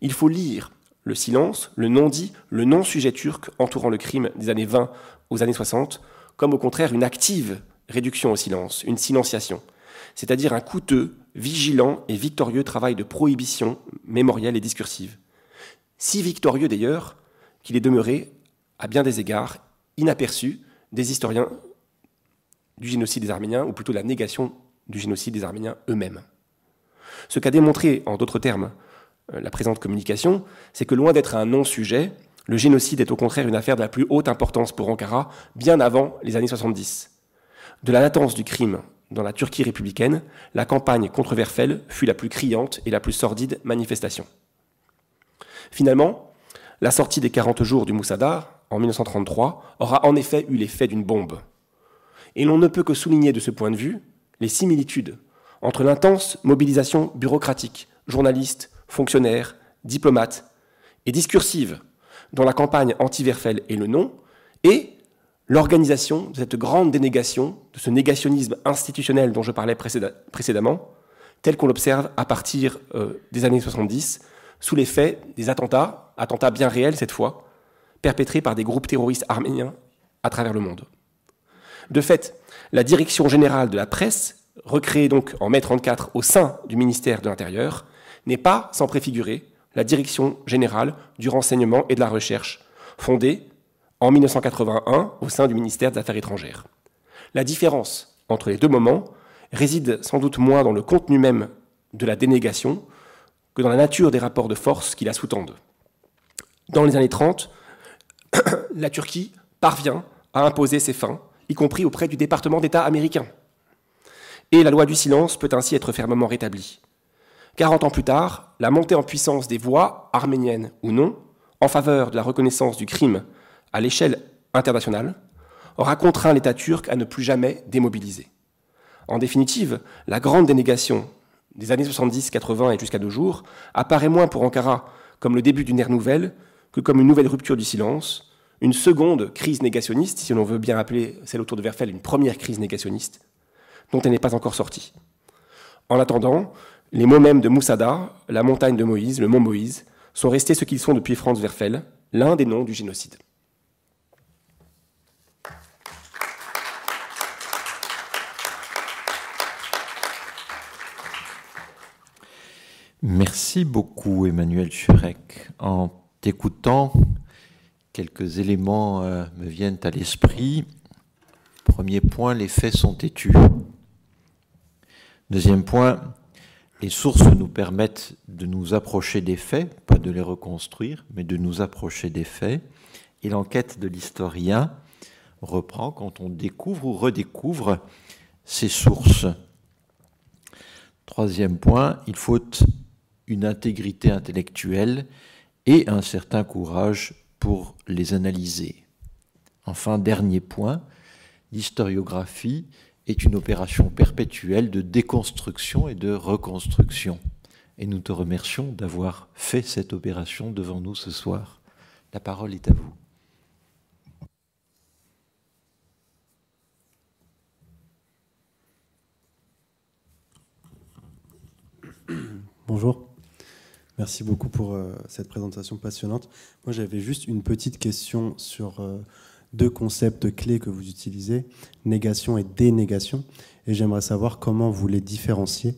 il faut lire le silence, le non-dit, le non-sujet turc entourant le crime des années 20 aux années 60, comme au contraire une active réduction au silence, une silenciation, c'est-à-dire un coûteux, vigilant et victorieux travail de prohibition mémorielle et discursive. Si victorieux d'ailleurs qu'il est demeuré, à bien des égards, inaperçu des historiens du génocide des Arméniens, ou plutôt la négation du génocide des Arméniens eux-mêmes. Ce qu'a démontré, en d'autres termes, euh, la présente communication, c'est que loin d'être un non-sujet, le génocide est au contraire une affaire de la plus haute importance pour Ankara, bien avant les années 70. De la latence du crime dans la Turquie républicaine, la campagne contre Verfel fut la plus criante et la plus sordide manifestation. Finalement, la sortie des 40 jours du Moussada, en 1933, aura en effet eu l'effet d'une bombe. Et l'on ne peut que souligner de ce point de vue les similitudes entre l'intense mobilisation bureaucratique, journalistes, fonctionnaires, diplomates et discursive dont la campagne anti-Verfel est le nom, et l'organisation de cette grande dénégation, de ce négationnisme institutionnel dont je parlais précédemment, tel qu'on l'observe à partir euh, des années 70, sous l'effet des attentats, attentats bien réels cette fois, perpétrés par des groupes terroristes arméniens à travers le monde. De fait, la direction générale de la presse, recréée donc en mai 34 au sein du ministère de l'Intérieur, n'est pas sans préfigurer la direction générale du renseignement et de la recherche, fondée en 1981 au sein du ministère des Affaires étrangères. La différence entre les deux moments réside sans doute moins dans le contenu même de la dénégation que dans la nature des rapports de force qui la sous-tendent. Dans les années 30, la Turquie parvient à imposer ses fins, y compris auprès du département d'État américain. Et la loi du silence peut ainsi être fermement rétablie. 40 ans plus tard, la montée en puissance des voix, arméniennes ou non, en faveur de la reconnaissance du crime à l'échelle internationale, aura contraint l'État turc à ne plus jamais démobiliser. En définitive, la grande dénégation des années 70, 80 et jusqu'à nos jours apparaît moins pour Ankara comme le début d'une ère nouvelle que comme une nouvelle rupture du silence, une seconde crise négationniste, si l'on veut bien appeler celle autour de Verfel une première crise négationniste, dont elle n'est pas encore sortie. En attendant, les mots mêmes de Moussada, la montagne de Moïse, le mont Moïse, sont restés ce qu'ils sont depuis Franz Werfel, l'un des noms du génocide. Merci beaucoup Emmanuel Churek. En t'écoutant, quelques éléments euh, me viennent à l'esprit. Premier point, les faits sont têtus. Deuxième point, les sources nous permettent de nous approcher des faits, pas de les reconstruire, mais de nous approcher des faits. Et l'enquête de l'historien reprend quand on découvre ou redécouvre ces sources. Troisième point, il faut une intégrité intellectuelle et un certain courage pour les analyser. Enfin, dernier point, l'historiographie est une opération perpétuelle de déconstruction et de reconstruction. Et nous te remercions d'avoir fait cette opération devant nous ce soir. La parole est à vous. Bonjour. Merci beaucoup pour euh, cette présentation passionnante. Moi, j'avais juste une petite question sur euh, deux concepts clés que vous utilisez, négation et dénégation. Et j'aimerais savoir comment vous les différenciez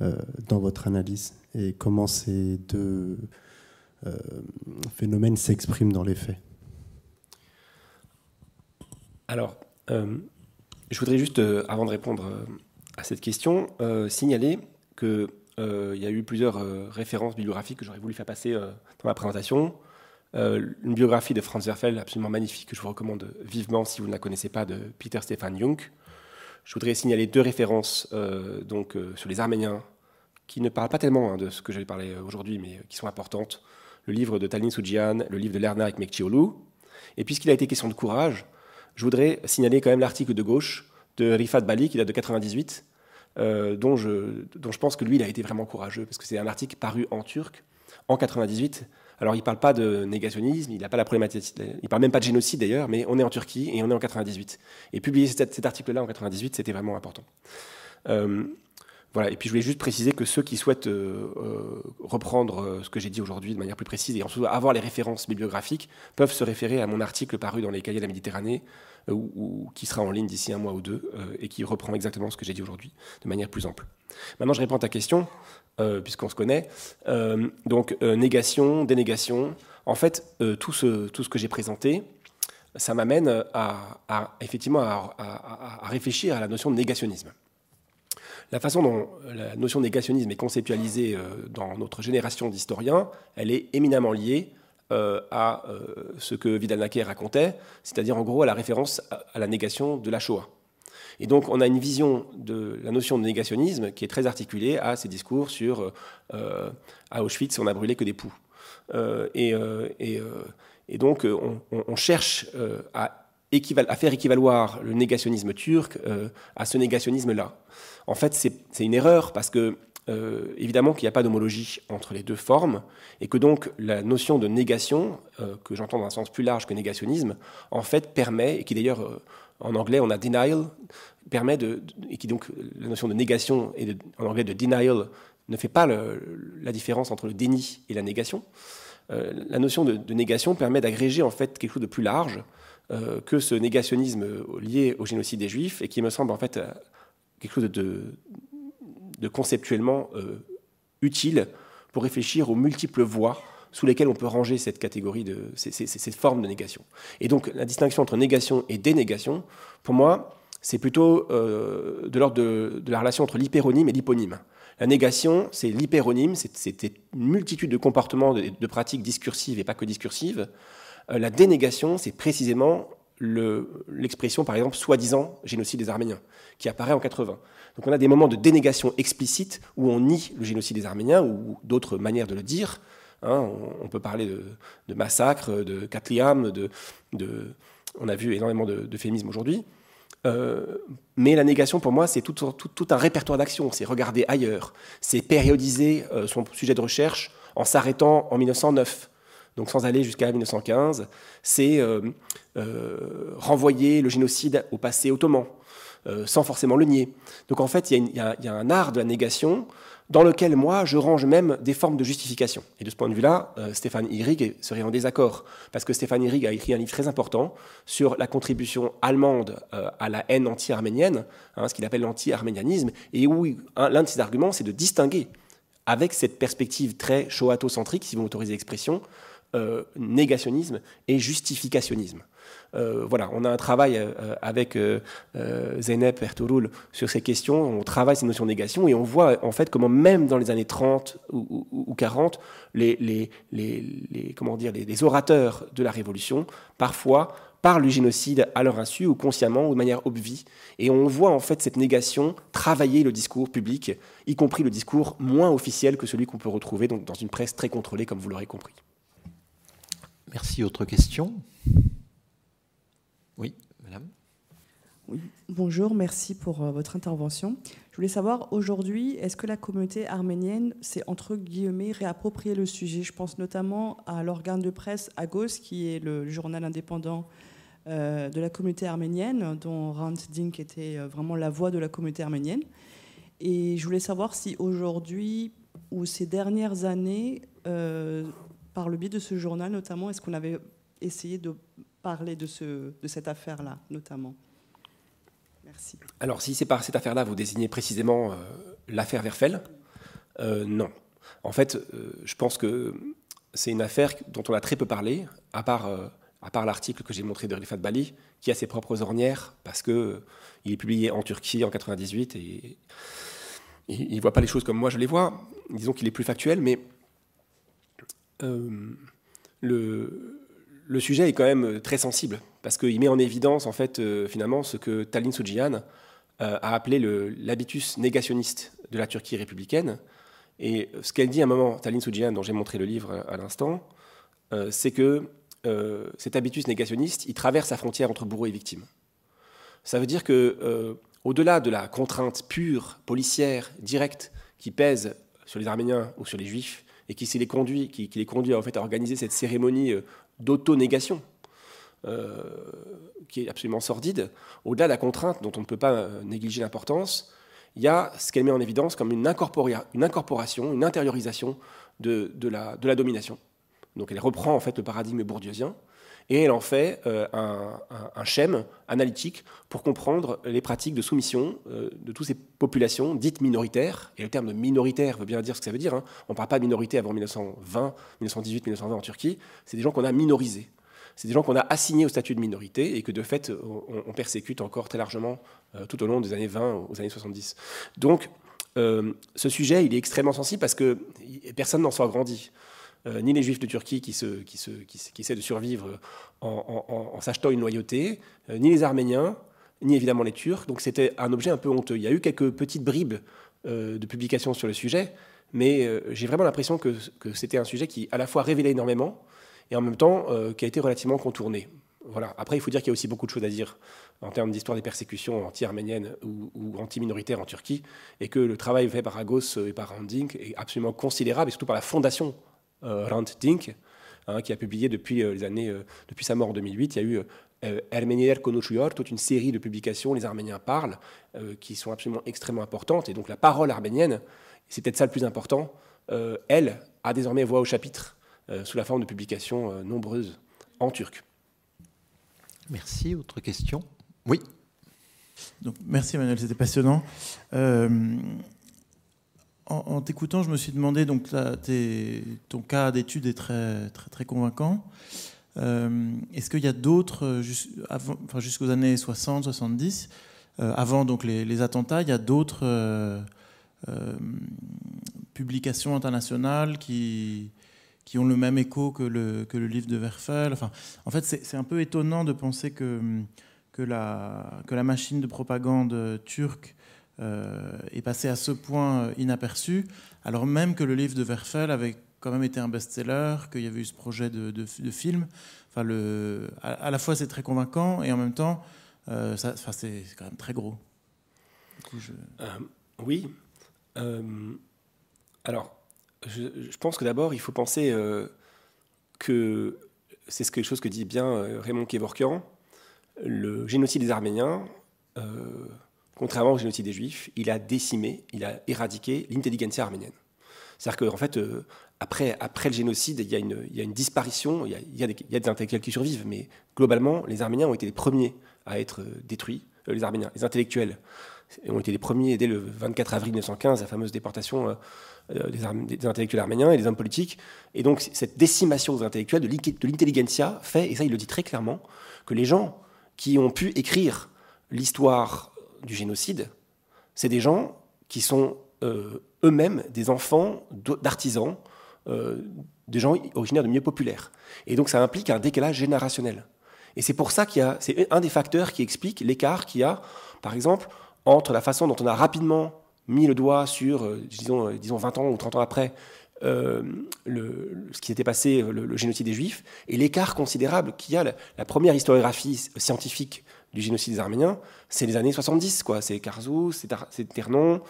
euh, dans votre analyse et comment ces deux phénomènes s'expriment dans les faits. Alors, je voudrais juste, avant de répondre à cette question, signaler que il y a eu plusieurs euh, références bibliographiques que j'aurais voulu faire passer euh, dans ma présentation. une biographie de Franz Werfel absolument magnifique que je vous recommande vivement si vous ne la connaissez pas, de Peter Stefan Jung. Je voudrais signaler deux références donc, sur les Arméniens qui ne parlent pas tellement hein, de ce que je vais parler aujourd'hui, mais qui sont importantes. Le livre de Talin Soujian, le livre de Lerna avec Mekciolu. Et puisqu'il a été question de courage, je voudrais signaler quand même l'article de gauche de Rifat Bali, qui date de 98, euh, dont, je, pense que lui, il a été vraiment courageux, parce que c'est un article paru en turc en 98. Alors, il ne parle pas de négationnisme, il n'a pas la problématique, il parle même pas de génocide d'ailleurs, mais on est en Turquie et on est en 98. Et publier cet, cet article-là en 98, c'était vraiment important. Euh, voilà, et puis je voulais juste préciser que ceux qui souhaitent euh, reprendre ce que j'ai dit aujourd'hui de manière plus précise et ensuite avoir les références bibliographiques peuvent se référer à mon article paru dans les cahiers de la Méditerranée euh, ou, qui sera en ligne d'ici un mois ou deux euh, et qui reprend exactement ce que j'ai dit aujourd'hui de manière plus ample. Maintenant, je réponds à ta question, euh, puisqu'on se connaît. donc, négation, dénégation. En fait, tout, ce, tout ce que j'ai présenté, ça m'amène à, effectivement à, réfléchir à la notion de négationnisme. La façon dont la notion de négationnisme est conceptualisée dans notre génération d'historiens, elle est éminemment liée euh, à euh, ce que Vidal-Naquet racontait, c'est-à-dire en gros à la référence à, la négation de la Shoah. Et donc on a une vision de la notion de négationnisme qui est très articulée à ces discours sur euh, à Auschwitz on n'a brûlé que des poux. Et, donc on, cherche à, à, faire équivaloir le négationnisme turc à ce négationnisme-là. En fait c'est une erreur parce que euh, évidemment qu'il n'y a pas d'homologie entre les deux formes, et que donc la notion de négation, euh, que j'entends dans un sens plus large que négationnisme, en fait permet, et qui d'ailleurs euh, en anglais on a denial, permet de, et qui donc la notion de négation et en anglais de denial ne fait pas la différence entre le déni et la négation. la notion de, de négation permet d'agréger en fait quelque chose de plus large que ce négationnisme lié au génocide des Juifs et qui me semble en fait quelque chose de, conceptuellement euh, utile pour réfléchir aux multiples voies sous lesquelles on peut ranger cette catégorie de ces, formes de négation. Et donc la distinction entre négation et dénégation, pour moi, c'est plutôt de l'ordre de, la relation entre l'hyperonyme et l'hyponyme. La négation, c'est l'hyperonyme, c'est une multitude de comportements, de, pratiques discursives et pas que discursives. la dénégation, c'est précisément l'expression, par exemple, soi-disant génocide des Arméniens, qui apparaît en 80. Donc on a des moments de dénégation explicite où on nie le génocide des Arméniens ou d'autres manières de le dire. Hein. on, peut parler de, de massacre, de Katliam, de, on a vu énormément de, féminisme aujourd'hui. Euh, mais la négation, pour moi, c'est tout, un répertoire d'actions. C'est regarder ailleurs. C'est périodiser euh, son sujet de recherche en s'arrêtant en 1909 donc sans aller jusqu'à 1915, c'est euh, renvoyer le génocide au passé ottoman, euh, sans forcément le nier. Donc en fait, il y, a un art de la négation dans lequel moi, je range même des formes de justification. Et de ce point de vue-là, euh, Stéphane Ihrig serait en désaccord, parce que Stéphane Ihrig a écrit un livre très important sur la contribution allemande euh, à la haine anti-arménienne, hein, ce qu'il appelle l'anti-arménianisme, et où l'un de ses arguments, c'est de distinguer, avec cette perspective très shoato-centrique, si vous m'autorisez l'expression, négationnisme et justificationnisme. Euh, voilà, on a un travail euh, avec euh, Zeynep Ertuğrul sur ces questions, on travaille ces notions de négation et on voit en fait comment même dans les années 30 ou, 40, les, comment dire, les, orateurs de la Révolution, parfois parlent du génocide à leur insu ou consciemment ou de manière obvie. Et on voit en fait cette négation travailler le discours public, y compris le discours moins officiel que celui qu'on peut retrouver donc, dans une presse très contrôlée, comme vous l'aurez compris. Merci. Autre question? Oui, madame. Oui, bonjour, merci pour euh, votre intervention. Je voulais savoir aujourd'hui, est-ce que la communauté arménienne s'est entre guillemets réapproprié le sujet? Je pense notamment à l'organe de presse Agos, qui est le journal indépendant euh, de la communauté arménienne, dont Rand Dink était euh, vraiment la voix de la communauté arménienne. Et je voulais savoir si aujourd'hui ou ces dernières années, par le biais de ce journal notamment, est-ce qu'on avait essayé de parler de, ce, de cette affaire-là, notamment? Merci. Alors, si c'est par cette affaire-là, vous désignez précisément euh, l'affaire Verfel? Euh, Non. En fait, euh, je pense que c'est une affaire dont on a très peu parlé, à part, l'article que j'ai montré de Rifat Bali, qui a ses propres ornières, parce qu'il il est publié en Turquie en 98 et il ne voit pas les choses comme moi je les vois. Disons qu'il est plus factuel, mais le, le sujet est quand même euh, très sensible parce qu'il met en évidence en fait euh, finalement ce que Talin Soujian euh, a appelé l'habitus négationniste de la Turquie républicaine. Et ce qu'elle dit à un moment, Talin Soujian, dont j'ai montré le livre à l'instant, c'est que cet habitus négationniste, il traverse la frontière entre bourreau et victime. Ça veut dire que, au-delà de la contrainte pure, policière, directe, qui pèse sur les Arméniens ou sur les Juifs, et qui, les conduit, qui, les conduit en fait à organiser cette cérémonie d'auto-négation, euh, qui est absolument sordide, au-delà de la contrainte dont on ne peut pas euh, négliger l'importance, il y a ce qu'elle met en évidence comme une, incorporation, une intériorisation de, la, domination. Donc elle reprend en fait le paradigme bourdieusien et elle en fait euh, un, un, schème analytique pour comprendre les pratiques de soumission de toutes ces populations dites minoritaires. Et le terme de minoritaire veut bien dire ce que ça veut dire. Hein. On ne parle pas de minorité avant 1920, 1918, 1920 en Turquie. C'est des gens qu'on a minorisés. C'est des gens qu'on a assignés au statut de minorité et que de fait on, persécute encore très largement euh, tout au long des années 20 aux années 70. Donc euh, ce sujet, il est extrêmement sensible parce que personne n'en sort grandi. Euh, ni les juifs de Turquie qui, essaient de survivre en, s'achetant une loyauté, ni les Arméniens, ni évidemment les Turcs. Donc c'était un objet un peu honteux. Il y a eu quelques petites bribes de publications sur le sujet, mais j'ai vraiment l'impression que, c'était un sujet qui à la fois révélait énormément, et en même temps euh, qui a été relativement contourné. Voilà. Après, il faut dire qu'il y a aussi beaucoup de choses à dire en termes d'histoire des persécutions anti-arméniennes ou, anti-minoritaires en Turquie, et que le travail fait par Agos et par Randink est absolument considérable, et surtout par la fondation euh, Randink, hein, qui a publié depuis, euh, les années, depuis sa mort en 2008, il y a eu Ermenier Konuşuyor, toute une série de publications, les Arméniens parlent, qui sont absolument extrêmement importantes, et donc la parole arménienne, c'est peut-être ça le plus important, elle a désormais voix au chapitre euh, sous la forme de publications euh, nombreuses en turc. Merci. Autre question? Oui. Donc, merci Emmanuel, c'était passionnant. Euh, en, t'écoutant, je me suis demandé, donc ton cas d'étude est très, très, convaincant. Est-ce qu'il y a d'autres, enfin, jusqu'aux années 60, 70, avant donc les, attentats, il y a d'autres publications internationales qui, qui ont le même écho que le, que le livre de Werfel? En fait, c'est un peu étonnant de penser que, que, la, que la machine de propagande turque euh, est passée à ce point inaperçue, alors même que le livre de Werfel avait quand même été un best-seller, qu'il y avait eu ce projet de, film. Enfin, à, la fois, c'est très convaincant et en même temps, euh, c'est quand même très gros. Euh, oui. alors, je, pense que d'abord, il faut penser euh, que c'est quelque chose que dit bien euh, Raymond Kevorkian. Le génocide des Arméniens, euh, contrairement au génocide des Juifs, il a décimé, il a éradiqué l'intelligentsia arménienne. C'est-à-dire qu'en fait, après, après le génocide, il y a une, disparition, il y a, des, des, intellectuels qui survivent, mais globalement, les Arméniens ont été les premiers à être détruits, les Arméniens, les intellectuels ont été les premiers dès le 24 avril 1915, la fameuse déportation euh, des, intellectuels arméniens et des hommes politiques. Et donc cette décimation des intellectuels, de l'intelligentsia, fait, et ça il le dit très clairement, que les gens qui ont pu écrire l'histoire du génocide, c'est des gens qui sont euh, eux-mêmes des enfants d'artisans, euh, des gens originaires de milieux populaires. Et donc ça implique un décalage générationnel. Et c'est pour ça qu'il y a, c'est un des facteurs qui explique l'écart qu'il y a, par exemple, entre la façon dont on a rapidement mis le doigt sur, euh, disons, disons 20 ans ou 30 ans après, ce qui s'était passé, le, génocide des Juifs, et l'écart considérable qu'il y a. La, première historiographie scientifique du génocide des Arméniens, c'est les années 70, quoi. C'est Carzou, c'est Ternon.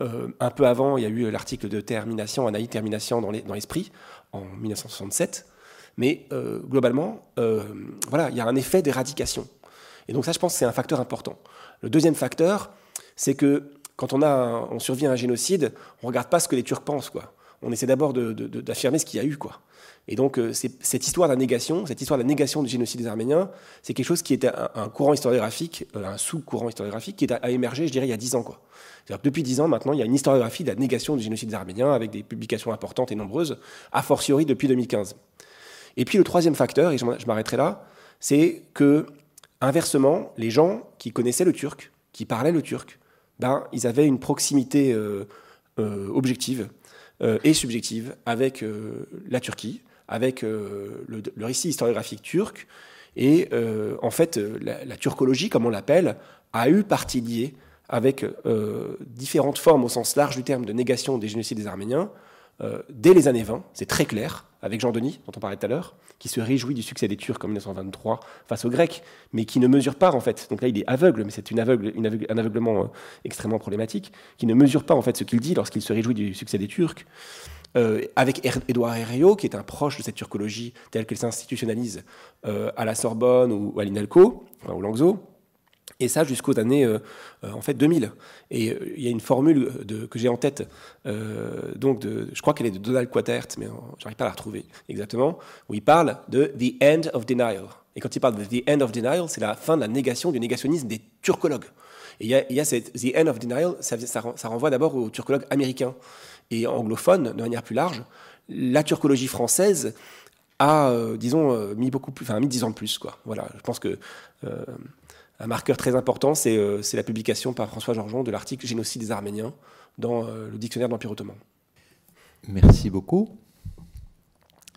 un peu avant, il y a eu l'article de Termination, Anaïs Termination dans l'esprit, en 1967. Mais globalement, voilà, il y a un effet d'éradication. Et donc ça, je pense c'est un facteur important. Le deuxième facteur, c'est que quand on, a survit à un génocide, on regarde pas ce que les Turcs pensent. Quoi. On essaie d'abord d'affirmer ce qu'il y a eu. Quoi. Et donc, euh, cette histoire de la négation, cette histoire de négation du génocide des Arméniens, c'est quelque chose qui était un, courant historiographique, euh, un sous-courant historiographique qui a émergé, je dirais, il y a dix ans. Depuis dix ans, maintenant, il y a une historiographie de la négation du génocide des Arméniens avec des publications importantes et nombreuses, a fortiori depuis 2015. Et puis le troisième facteur, et je m'arrêterai là, c'est que, inversement, les gens qui connaissaient le turc, qui parlaient le turc, ben, ils avaient une proximité euh, objective et subjective avec la Turquie, avec le, récit historiographique turc. Et en fait, la, turcologie, comme on l'appelle, a eu partie liée avec différentes formes au sens large du terme de négation des génocides des Arméniens, euh, dès les années 20, c'est très clair, avec Jean Denis, dont on parlait tout à l'heure, qui se réjouit du succès des Turcs en 1923 face aux Grecs, mais qui ne mesure pas en fait. Donc là, il est aveugle, mais c'est une aveugle, un aveuglement euh, extrêmement problématique, qui ne mesure pas en fait ce qu'il dit lorsqu'il se réjouit du succès des Turcs. Euh, avec Édouard Herriot, qui est un proche de cette turcologie telle qu'elle s'institutionnalise à la Sorbonne ou à l'INALCO, enfin, au Langso, et ça jusqu'aux années euh, euh, en fait 2000. Et euh, il y a une formule que j'ai en tête, donc je crois qu'elle est de Donald Quatert, mais j'arrive pas à la retrouver exactement, où il parle de the end of denial. Et quand il parle de the end of denial, c'est la fin de la négation, du négationnisme des turcologues. Et il y a, cette the end of denial, ça, renvoie d'abord aux turcologues américains et anglophones de manière plus large. La turcologie française a, disons, mis beaucoup plus, enfin mis dix ans de plus, quoi. Voilà, je pense que un marqueur très important, euh, c'est la publication par François Georgeon de l'article Génocide des Arméniens dans euh, le dictionnaire de l'Empire ottoman. Merci beaucoup.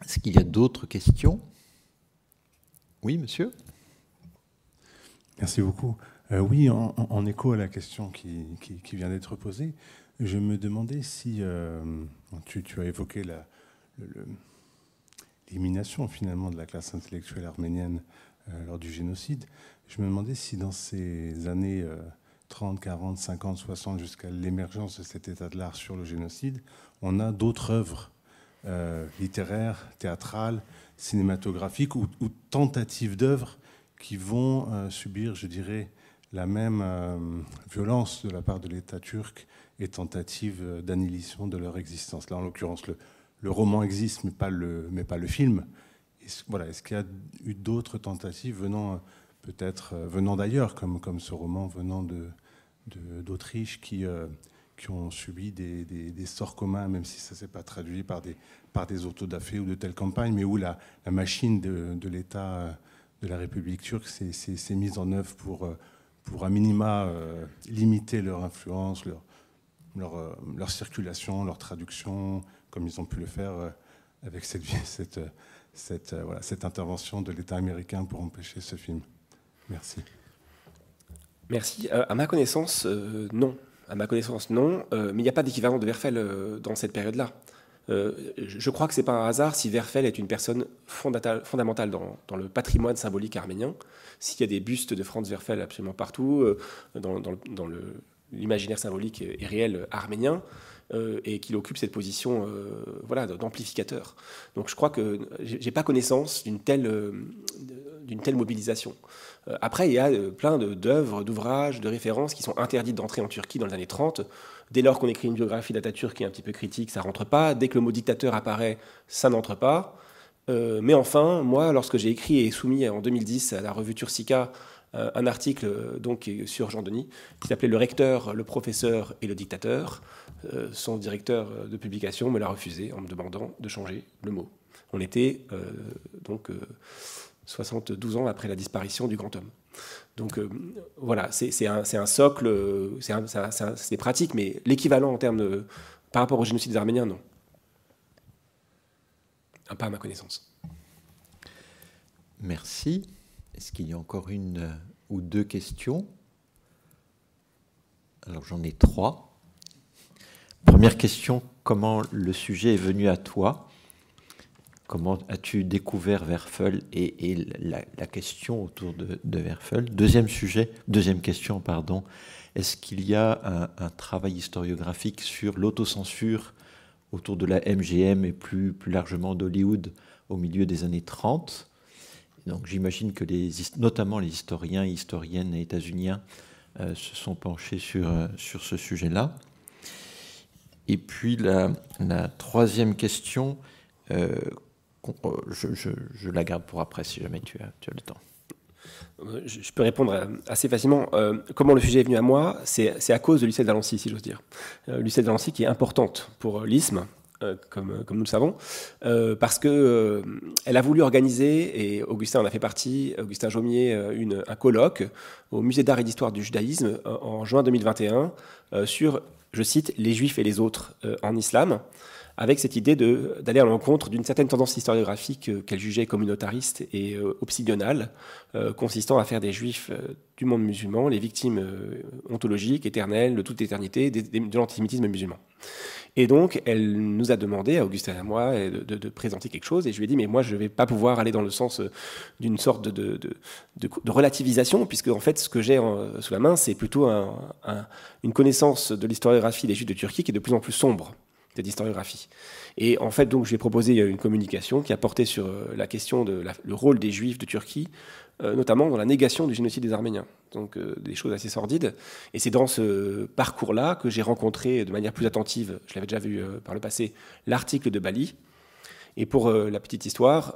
Est-ce qu'il y a d'autres questions? Oui, monsieur? Merci beaucoup. Euh, oui, en, écho à la question qui, vient d'être posée, je me demandais si tu, as évoqué l'élimination finalement de la classe intellectuelle arménienne lors du génocide. Je me demandais si dans ces années 30, 40, 50, 60, jusqu'à l'émergence de cet état de l'art sur le génocide, on a d'autres œuvres euh, littéraires, théâtrales, cinématographiques ou, tentatives d'œuvres qui vont euh, subir, je dirais, la même euh, violence de la part de l'État turc et tentative d'annihilation de leur existence. Là, en l'occurrence, le, roman existe, mais pas le, mais pas le film. Est-ce, voilà, est-ce qu'il y a eu d'autres tentatives venant peut-être euh, venant d'ailleurs, comme, comme ce roman venant d'Autriche qui, euh, qui ont subi des, sorts communs, même si ça ne s'est pas traduit par des, par des autodafés ou de telles campagnes, mais où la, machine de, l'État euh, de la République turque s'est, mise en œuvre pour, pour à minima limiter leur influence, leur, leur, leur, circulation, leur traduction, comme ils ont pu le faire avec cette, cette, cette, voilà, cette intervention de l'État américain pour empêcher ce film. Merci. Merci. à ma connaissance, non. À ma connaissance, non. mais il n'y a pas d'équivalent de Verfel dans cette période-là. Euh, je crois que c'est pas un hasard si Verfel est une personne fondamentale dans, le patrimoine symbolique arménien. S'il y a des bustes de Franz Verfel absolument partout, euh, dans, l'imaginaire symbolique et réel arménien, euh, et qu'il occupe cette position d'amplificateur. Donc je crois que j'ai pas connaissance d'une telle, d'une telle mobilisation. après, il y a plein d'œuvres, d'ouvrages, de références qui sont interdites d'entrer en Turquie dans les années 30 Dès lors qu'on écrit une biographie d'Atatürk qui est un petit peu critique, ça rentre pas. Dès que le mot dictateur apparaît, ça n'entre pas. Euh, mais enfin, moi, lorsque j'ai écrit et soumis en 2010 à la revue Turcica euh, un article euh, sur Jean Denis qui s'appelait Le recteur, le professeur et le dictateur, son directeur de publication me l'a refusé en me demandant de changer le mot. On était donc 72 ans après la disparition du grand homme. Donc euh, voilà, c'est un, socle, c'est pratique, mais l'équivalent en termes par rapport au génocide des Arméniens, non. Ah, pas à ma connaissance. Merci. Est-ce qu'il y a encore une euh, ou deux questions? Alors j'en ai trois. Première question, comment le sujet est venu à toi? Comment as-tu découvert Werfel et, la, question autour de, de Deuxième sujet, deuxième question, pardon. Est-ce qu'il y a un, travail historiographique sur l'autocensure autour de la MGM et plus, largement d'Hollywood au milieu des années 30 Donc j'imagine que notamment les historiens, historiennes et états-uniens euh, se sont penchés sur, euh, sur ce sujet-là. Et puis la, troisième question, euh, euh, je, la garde pour après si jamais tu as, le temps. Euh, je peux répondre assez facilement. Euh, comment le sujet est venu à moi C'est à cause de Lucette Valency, si j'ose dire. Lucette Valency qui est importante pour l'ISM, comme, nous le savons, parce que elle a voulu organiser, et Augustin en a fait partie, Augustin Jaumier, un colloque au Musée d'art et d'histoire du judaïsme en juin 2021 sur, je cite, les juifs et les autres en islam avec cette idée d'aller à l'encontre d'une certaine tendance historiographique euh, qu'elle jugeait communautariste et euh, obsidionale, euh, consistant à faire des juifs du monde musulman les victimes ontologiques, éternelles, de toute éternité, de, l'antisémitisme musulman. Et donc, elle nous a demandé, à Augustin et à moi, de, présenter quelque chose. Et je lui ai dit, mais moi, je ne vais pas pouvoir aller dans le sens d'une sorte de, relativisation, puisque en fait, ce que j'ai sous la main, c'est plutôt une connaissance de l'historiographie des Juifs de Turquie qui est de plus en plus sombre d'historiographie. Et en fait, donc, j'ai proposé une communication qui a porté sur euh, la question de le rôle des Juifs de Turquie, euh, notamment dans la négation du génocide des Arméniens. Donc, euh, des choses assez sordides. Et c'est dans ce parcours-là que j'ai rencontré de manière plus attentive, je l'avais déjà vu par le passé, l'article de Bali. Et pour la petite histoire,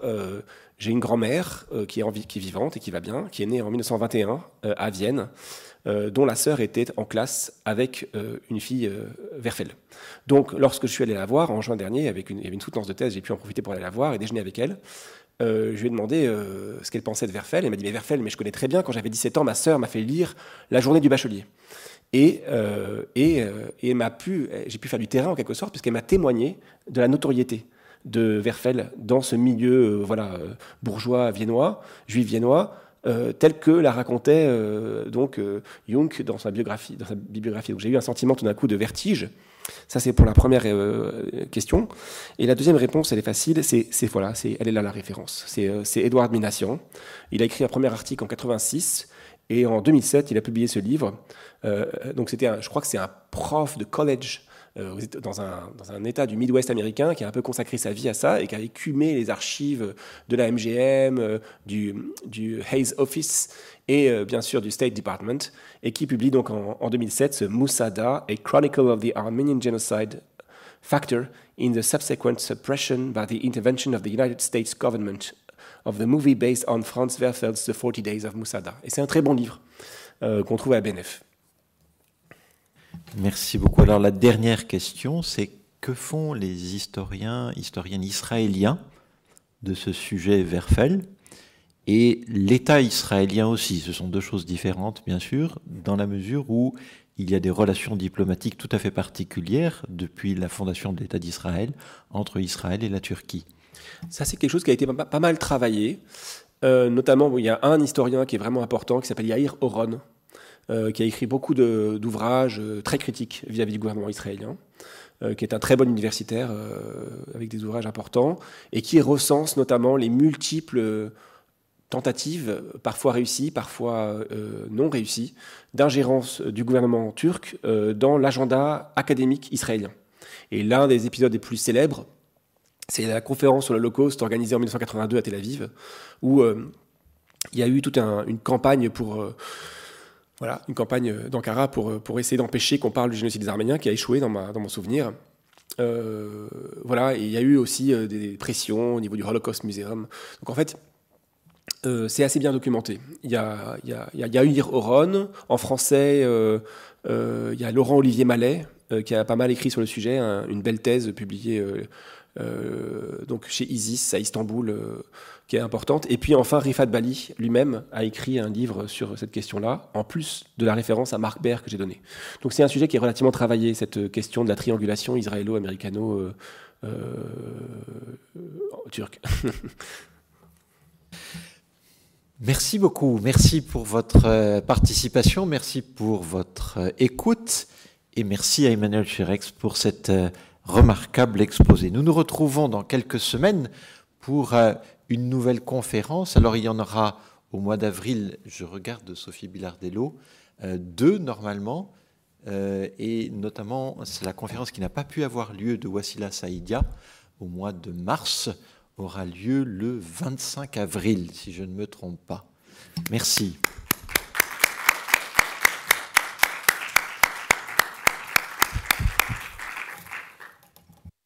j'ai une grand-mère qui, est qui est vivante et qui va bien, qui est née en 1921 à Vienne. Euh, dont la sœur était en classe avec euh, une fille euh, Verfel. Donc, lorsque je suis allé la voir en juin dernier, avec une, il y avait une soutenance de thèse, j'ai pu en profiter pour aller la voir et déjeuner avec elle. je lui ai demandé ce qu'elle pensait de Verfel. Elle m'a dit Mais Verfel, mais je connais très bien. Quand j'avais 17 ans, ma sœur m'a fait lire La journée du bachelier. Et, et, et pu, j'ai pu faire du terrain en quelque sorte, puisqu'elle m'a témoigné de la notoriété de Verfel dans ce milieu voilà, bourgeois viennois, juif viennois, euh, tel que la racontait euh, donc euh, Jung dans sa biographie. Bibliographie. Donc j'ai eu un sentiment tout d'un coup de vertige. Ça c'est pour la première question. Et la deuxième réponse, elle est facile. C'est voilà, elle est là la référence. C'est Edouard Minassian. Il a écrit un premier article en 86 et en 2007 il a publié ce livre. donc c'était, je crois que c'est un prof de college euh, dans, un, État du Midwest américain qui a un peu consacré sa vie à ça et qui a écumé les archives de la MGM, euh, du, Hayes Office et euh, bien sûr du State Department, et qui publie donc en, en 2007 ce Musada, A Chronicle of the Armenian Genocide Factor in the Subsequent Suppression by the Intervention of the United States Government of the movie based on Franz Werfel's The 40 Days of Musada. Et c'est un très bon livre qu'on trouve à BNF. Merci beaucoup. Alors la dernière question, c'est que font les historiens, historiennes israéliens de ce sujet Verfel et l'État israélien aussi. Ce sont deux choses différentes, bien sûr, dans la mesure où il y a des relations diplomatiques tout à fait particulières depuis la fondation de l'État d'Israël entre Israël et la Turquie. Ça, c'est quelque chose qui a été pas, mal travaillé. Euh, notamment, il y a un historien qui est vraiment important, qui s'appelle Yair Oron, qui a écrit beaucoup d'ouvrages euh, très critiques vis-à-vis du gouvernement israélien, qui est un très bon universitaire avec des ouvrages importants, et qui recense notamment les multiples tentatives, parfois réussies, parfois non réussies, d'ingérence du gouvernement turc dans l'agenda académique israélien. Et l'un des épisodes les plus célèbres, c'est la conférence sur l'Holocauste organisée en 1982 à Tel Aviv, où euh, il y a eu toute une campagne pour euh, voilà, une campagne d'Ankara pour, pour essayer d'empêcher qu'on parle du génocide des Arméniens, qui a échoué dans, ma, dans mon souvenir. Euh, voilà, il y a eu aussi des pressions au niveau du Holocaust Museum. Donc en fait, c'est assez bien documenté. Il y a, il y a, y a Oron, en français, il y a Laurent Olivier Mallet, qui a pas mal écrit sur le sujet, une belle thèse publiée euh, donc chez Isis à Istanbul, euh, qui est importante. Et puis enfin, Rifat Bali lui-même a écrit un livre sur cette question-là, en plus de la référence à Marc Baer que j'ai donné. Donc c'est un sujet qui est relativement travaillé, cette question de la triangulation israélo-américano-turque. Merci beaucoup. Merci pour votre participation. Merci pour votre écoute. Et merci à Emmanuel Cherex pour cette remarquable exposé. Nous nous retrouvons dans quelques semaines pour euh, une nouvelle conférence. Alors il y en aura au mois d'avril, je regarde Sophie Bilardello, euh, deux normalement, euh, et notamment c'est la conférence qui n'a pas pu avoir lieu de Wassila Saïdia au mois de mars, aura lieu le 25 avril, si je ne me trompe pas. Merci.